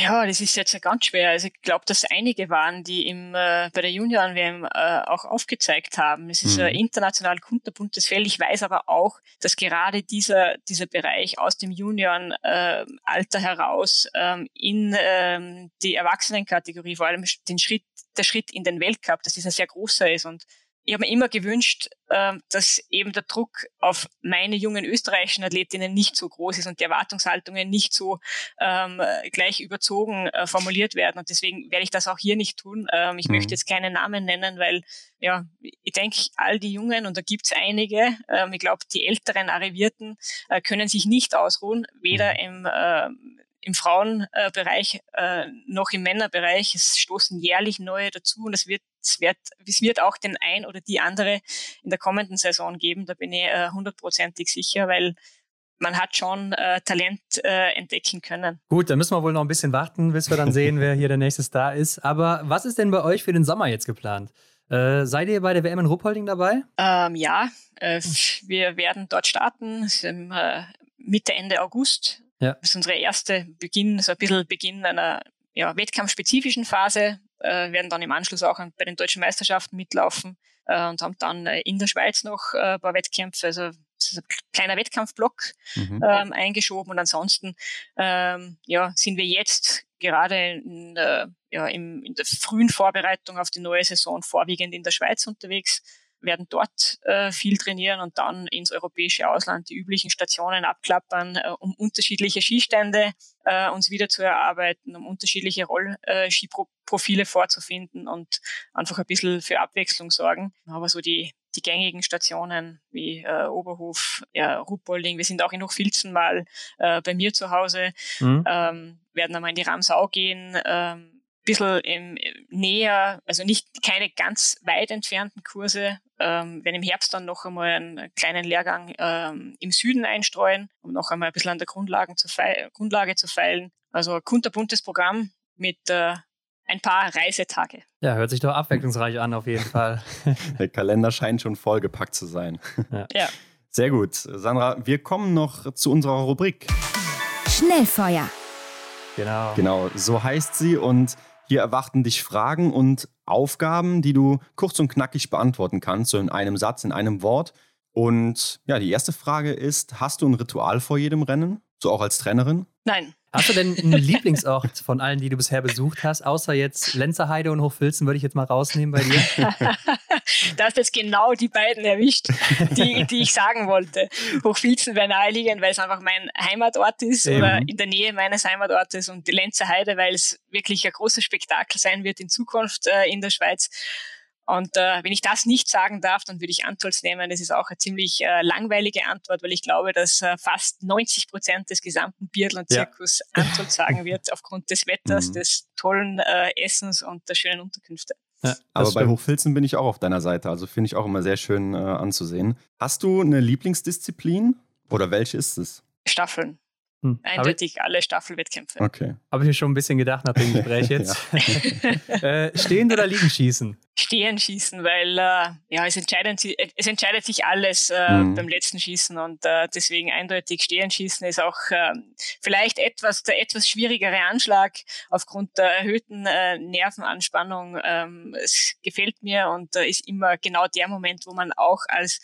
Ja, das ist jetzt ganz schwer. Also ich glaube, dass einige waren, die im, äh, bei der Junioren-WM äh, auch aufgezeigt haben. Es ist mhm. ein international kunterbuntes Feld. Ich weiß aber auch, dass gerade dieser, dieser Bereich aus dem Junioren-Alter äh, heraus ähm, in ähm, die Erwachsenenkategorie, vor allem den Schritt, der Schritt in den Weltcup, dass dieser sehr großer ist und ich habe mir immer gewünscht, äh, dass eben der Druck auf meine jungen österreichischen Athletinnen nicht so groß ist und die Erwartungshaltungen nicht so ähm, gleich überzogen äh, formuliert werden. Und deswegen werde ich das auch hier nicht tun. Ähm, ich mhm. möchte jetzt keine Namen nennen, weil ja, ich denke, all die Jungen, und da gibt's einige, ähm, ich glaube, die älteren Arrivierten äh, können sich nicht ausruhen, weder mhm. im äh, im Frauenbereich äh, noch im Männerbereich. Es stoßen jährlich neue dazu und es wird, es wird, es wird auch den ein oder die andere in der kommenden Saison geben. Da bin ich äh, hundertprozentig äh, sicher, weil man hat schon äh, Talent äh, entdecken können. Gut, dann müssen wir wohl noch ein bisschen warten, bis wir dann sehen, wer hier der nächste Star ist. Aber was ist denn bei euch für den Sommer jetzt geplant? Äh, seid ihr bei der WM in Ruppolding dabei? Ähm, ja, äh, wir werden dort starten. Im, äh, Mitte, Ende August ja. Das ist unsere erste Beginn, so ein bisschen Beginn einer ja, wettkampfspezifischen Phase, äh, werden dann im Anschluss auch bei den deutschen Meisterschaften mitlaufen äh, und haben dann äh, in der Schweiz noch äh, ein paar Wettkämpfe, also ist ein kleiner Wettkampfblock mhm. ähm, eingeschoben und ansonsten ähm, ja, sind wir jetzt gerade in, äh, ja, im, in der frühen Vorbereitung auf die neue Saison vorwiegend in der Schweiz unterwegs werden dort äh, viel trainieren und dann ins europäische Ausland die üblichen Stationen abklappern, äh, um unterschiedliche Skistände äh, uns wieder zu erarbeiten, um unterschiedliche Rollskiprofile vorzufinden und einfach ein bisschen für Abwechslung sorgen. Aber so die die gängigen Stationen wie äh, Oberhof, ja, Ruppolding, wir sind auch in Hochfilzen mal äh, bei mir zu Hause, mhm. ähm, werden einmal in die Ramsau gehen, ähm, bisschen im, näher, also nicht keine ganz weit entfernten Kurse, ähm, werden im Herbst dann noch einmal einen kleinen Lehrgang ähm, im Süden einstreuen, um noch einmal ein bisschen an der Grundlagen zu Grundlage zu feilen. Also ein kunterbuntes Programm mit äh, ein paar Reisetage. Ja, hört sich doch abwechslungsreich an auf jeden Fall. der Kalender scheint schon vollgepackt zu sein. Ja. ja. Sehr gut. Sandra, wir kommen noch zu unserer Rubrik. Schnellfeuer. Genau. Genau, so heißt sie und hier erwarten dich Fragen und Aufgaben, die du kurz und knackig beantworten kannst, so in einem Satz, in einem Wort. Und ja, die erste Frage ist: Hast du ein Ritual vor jedem Rennen? So auch als Trainerin? Nein. Hast du denn einen Lieblingsort von allen, die du bisher besucht hast, außer jetzt Lenzerheide und Hochfilzen, würde ich jetzt mal rausnehmen bei dir? da hast jetzt genau die beiden erwischt, die, die ich sagen wollte. Hochfilzen wäre naheliegend, weil es einfach mein Heimatort ist Eben. oder in der Nähe meines Heimatortes und die Lenzerheide, weil es wirklich ein großes Spektakel sein wird in Zukunft äh, in der Schweiz. Und äh, wenn ich das nicht sagen darf, dann würde ich Antolz nehmen. Das ist auch eine ziemlich äh, langweilige Antwort, weil ich glaube, dass äh, fast 90 Prozent des gesamten Biathlon-Zirkus ja. Antolz sagen wird, aufgrund des Wetters, mhm. des tollen äh, Essens und der schönen Unterkünfte. Ja, Aber bei Hochfilzen bin ich auch auf deiner Seite. Also finde ich auch immer sehr schön äh, anzusehen. Hast du eine Lieblingsdisziplin oder welche ist es? Staffeln. Hm. Eindeutig alle Staffelwettkämpfe. Okay. Habe ich mir schon ein bisschen gedacht nach dem Gespräch jetzt. äh, stehen oder liegen schießen? Stehen schießen, weil äh, ja, es, entscheidet, es entscheidet sich alles äh, mhm. beim letzten Schießen und äh, deswegen eindeutig stehen schießen ist auch äh, vielleicht etwas der etwas schwierigere Anschlag aufgrund der erhöhten äh, Nervenanspannung. Ähm, es gefällt mir und äh, ist immer genau der Moment, wo man auch als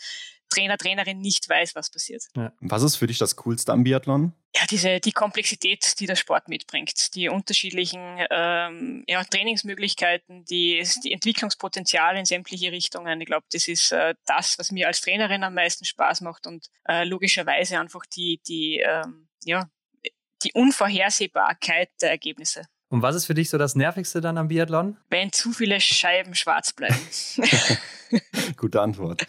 Trainer, Trainerin nicht weiß, was passiert. Ja. Was ist für dich das Coolste am Biathlon? Ja, diese, die Komplexität, die der Sport mitbringt, die unterschiedlichen ähm, ja, Trainingsmöglichkeiten, die, die Entwicklungspotenziale in sämtliche Richtungen. Ich glaube, das ist äh, das, was mir als Trainerin am meisten Spaß macht und äh, logischerweise einfach die, die, ähm, ja, die Unvorhersehbarkeit der Ergebnisse. Und was ist für dich so das Nervigste dann am Biathlon? Wenn zu viele Scheiben schwarz bleiben. Gute Antwort.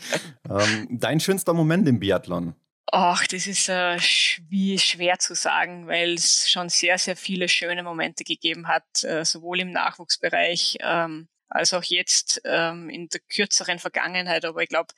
Ähm, dein schönster Moment im Biathlon? Ach, das ist äh, wie schwer zu sagen, weil es schon sehr, sehr viele schöne Momente gegeben hat, äh, sowohl im Nachwuchsbereich ähm, als auch jetzt ähm, in der kürzeren Vergangenheit. Aber ich glaube,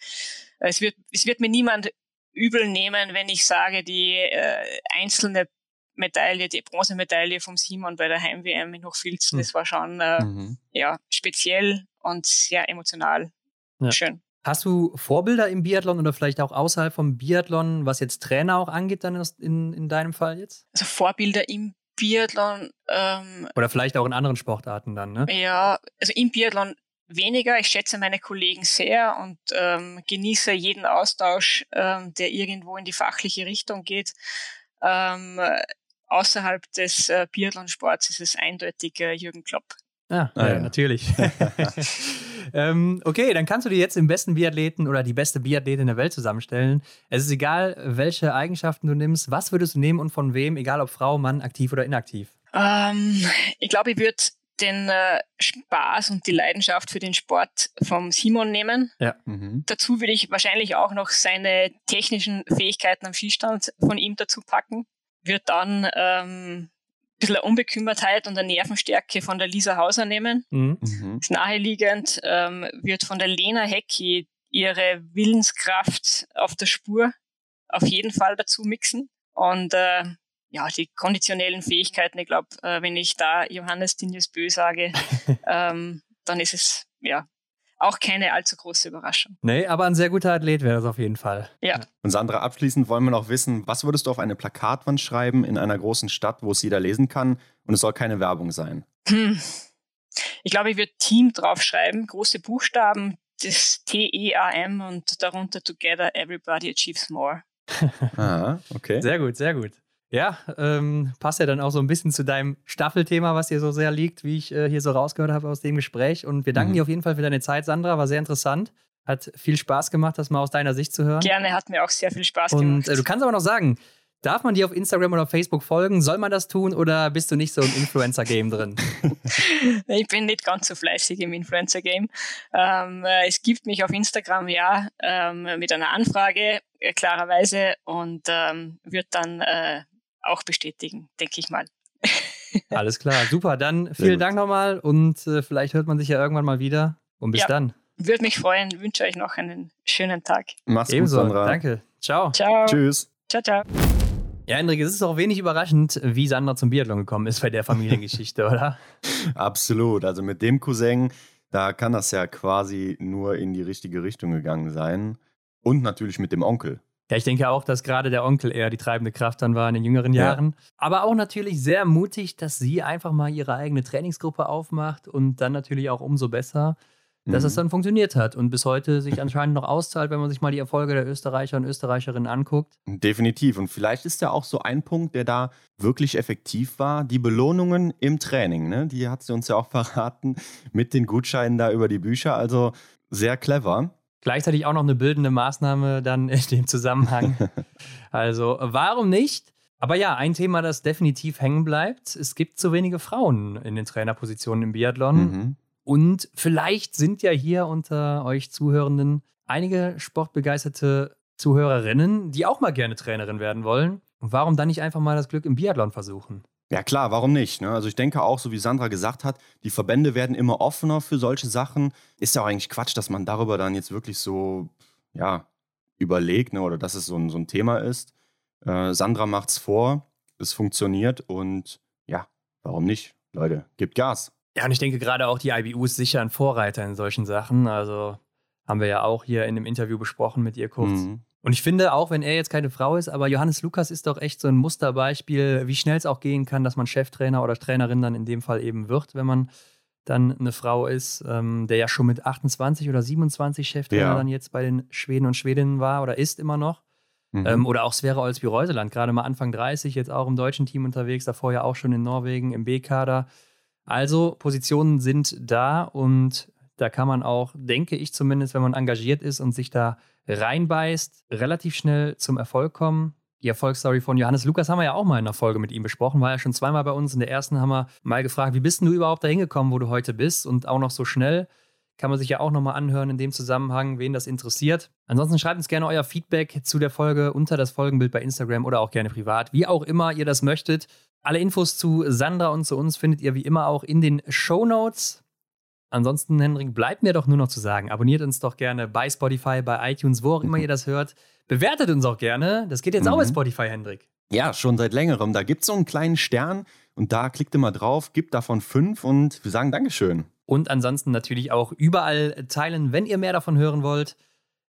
es wird, es wird mir niemand übel nehmen, wenn ich sage, die äh, einzelne Medaille, die Bronzemedaille vom Simon bei der Heim-WM in Hochfilzen, mhm. das war schon äh, mhm. ja, speziell und sehr emotional. Ja. Schön. Hast du Vorbilder im Biathlon oder vielleicht auch außerhalb vom Biathlon, was jetzt Trainer auch angeht, dann in, in deinem Fall jetzt? Also Vorbilder im Biathlon. Ähm, Oder vielleicht auch in anderen Sportarten dann, ne? Ja, also im Biathlon weniger. Ich schätze meine Kollegen sehr und ähm, genieße jeden Austausch, ähm, der irgendwo in die fachliche Richtung geht. Ähm, außerhalb des äh, Biathlonsports ist es eindeutig äh, Jürgen Klopp. Ah, ah ja, natürlich. ähm, okay, dann kannst du dir jetzt den besten Biathleten oder die beste Biathletin der Welt zusammenstellen. Es ist egal, welche Eigenschaften du nimmst. Was würdest du nehmen und von wem, egal ob Frau, Mann, aktiv oder inaktiv? Ähm, ich glaube, ich würde den äh, Spaß und die Leidenschaft für den Sport vom Simon nehmen. Ja. Mhm. Dazu würde ich wahrscheinlich auch noch seine technischen Fähigkeiten am Skistand von ihm dazu packen. Wird dann ähm, bisschen Unbekümmertheit und eine Nervenstärke von der Lisa Hauser nehmen. Mhm. mhm. Ist naheliegend, ähm, wird von der Lena Hecki ihre Willenskraft auf der Spur auf jeden Fall dazu mixen. Und äh, ja, die konditionellen Fähigkeiten, ich glaube, äh, wenn ich da Johannes Dinjes Bö sage, ähm, dann ist es ja auch keine allzu große Überraschung. Nee, aber ein sehr guter Athlet wäre das auf jeden Fall. Ja. Und Sandra, abschließend wollen wir noch wissen, was würdest du auf eine Plakatwand schreiben in einer großen Stadt, wo es jeder lesen kann und es soll keine Werbung sein? Hm. Ich glaube, ich würde Team draufschreiben, große Buchstaben, das T-E-A-M und darunter Together Everybody Achieves More. ah, okay. Sehr gut, sehr gut. Ja, ähm, passt ja dann auch so ein bisschen zu deinem Staffelthema, was dir so sehr liegt, wie ich äh, hier so rausgehört habe aus dem Gespräch. Und wir danken mhm. dir auf jeden Fall für deine Zeit, Sandra. War sehr interessant. Hat viel Spaß gemacht, das mal aus deiner Sicht zu hören. Gerne, hat mir auch sehr viel Spaß gemacht. Und äh, du kannst aber noch sagen, darf man dir auf Instagram oder Facebook folgen? Soll man das tun oder bist du nicht so im Influencer-Game drin? ich bin nicht ganz so fleißig im Influencer-Game. Ähm, äh, es gibt mich auf Instagram, ja, ähm, mit einer Anfrage, äh, klarerweise, und ähm, wird dann äh, auch bestätigen, denke ich mal. Alles klar, super. Dann vielen Dank nochmal und äh, vielleicht hört man sich ja irgendwann mal wieder. Und bis ja, dann. Würde mich freuen, wünsche euch noch einen schönen Tag. Mach's Ebenso. gut, Sandra. Danke. Ciao. Ciao. Tschüss. Ciao, ciao. Ja, Hendrik, es ist auch wenig überraschend, wie Sandra zum Biathlon gekommen ist bei der Familiengeschichte, oder? Absolut. Also mit dem Cousin, da kann das ja quasi nur in die richtige Richtung gegangen sein. Und natürlich mit dem Onkel. Ja, ich denke auch, dass gerade der Onkel eher die treibende Kraft dann war in den jüngeren Jahren. Ja. Aber auch natürlich sehr mutig, dass sie einfach mal ihre eigene Trainingsgruppe aufmacht und dann natürlich auch umso besser, dass mhm. es dann funktioniert hat und bis heute sich anscheinend noch auszahlt, wenn man sich mal die Erfolge der Österreicher und Österreicherinnen anguckt. Definitiv. Und vielleicht ist ja auch so ein Punkt, der da wirklich effektiv war, die Belohnungen im Training. Ne? Die hat sie uns ja auch verraten mit den Gutscheinen da über die Bücher. Also sehr clever. Gleichzeitig auch noch eine bildende Maßnahme dann in dem Zusammenhang. also, warum nicht? Aber ja, ein Thema, das definitiv hängen bleibt. Es gibt zu wenige Frauen in den Trainerpositionen im Biathlon. Mhm. Und vielleicht sind ja hier unter euch Zuhörenden einige sportbegeisterte Zuhörerinnen, die auch mal gerne Trainerin werden wollen. Und warum dann nicht einfach mal das Glück im Biathlon versuchen? Ja klar, warum nicht? Ne? Also ich denke auch, so wie Sandra gesagt hat, die Verbände werden immer offener für solche Sachen. Ist ja auch eigentlich Quatsch, dass man darüber dann jetzt wirklich so, ja, überlegt ne? oder dass es so ein, so ein Thema ist. Äh, Sandra macht's vor, es funktioniert und ja, warum nicht? Leute, gibt Gas. Ja, und ich denke gerade auch die IBU ist sicher ein Vorreiter in solchen Sachen. Also haben wir ja auch hier in dem Interview besprochen mit ihr kurz. Mhm. Und ich finde, auch wenn er jetzt keine Frau ist, aber Johannes Lukas ist doch echt so ein Musterbeispiel, wie schnell es auch gehen kann, dass man Cheftrainer oder Trainerin dann in dem Fall eben wird, wenn man dann eine Frau ist, ähm, der ja schon mit 28 oder 27 Cheftrainer ja. dann jetzt bei den Schweden und Schwedinnen war oder ist immer noch. Mhm. Ähm, oder auch Sverre Olsby-Reuseland, gerade mal Anfang 30, jetzt auch im deutschen Team unterwegs, davor ja auch schon in Norwegen im B-Kader. Also Positionen sind da und da kann man auch, denke ich zumindest, wenn man engagiert ist und sich da reinbeißt, relativ schnell zum Erfolg kommen. Die Erfolgsstory von Johannes Lukas haben wir ja auch mal in einer Folge mit ihm besprochen. War ja schon zweimal bei uns. In der ersten haben wir mal gefragt, wie bist du überhaupt dahin gekommen, wo du heute bist und auch noch so schnell. Kann man sich ja auch nochmal anhören in dem Zusammenhang, wen das interessiert. Ansonsten schreibt uns gerne euer Feedback zu der Folge unter das Folgenbild bei Instagram oder auch gerne privat, wie auch immer ihr das möchtet. Alle Infos zu Sandra und zu uns findet ihr wie immer auch in den Show Notes. Ansonsten, Hendrik, bleibt mir doch nur noch zu sagen, abonniert uns doch gerne bei Spotify, bei iTunes, wo auch immer ihr das hört. Bewertet uns auch gerne. Das geht jetzt mhm. auch bei mhm. Spotify, Hendrik. Ja, schon seit längerem. Da gibt es so einen kleinen Stern und da klickt immer drauf, gibt davon fünf und wir sagen Dankeschön. Und ansonsten natürlich auch überall teilen, wenn ihr mehr davon hören wollt.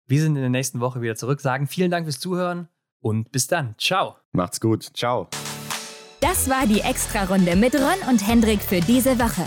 Wir sind in der nächsten Woche wieder zurück, sagen vielen Dank fürs Zuhören und bis dann. Ciao. Macht's gut. Ciao. Das war die Extra-Runde mit Ron und Hendrik für diese Woche.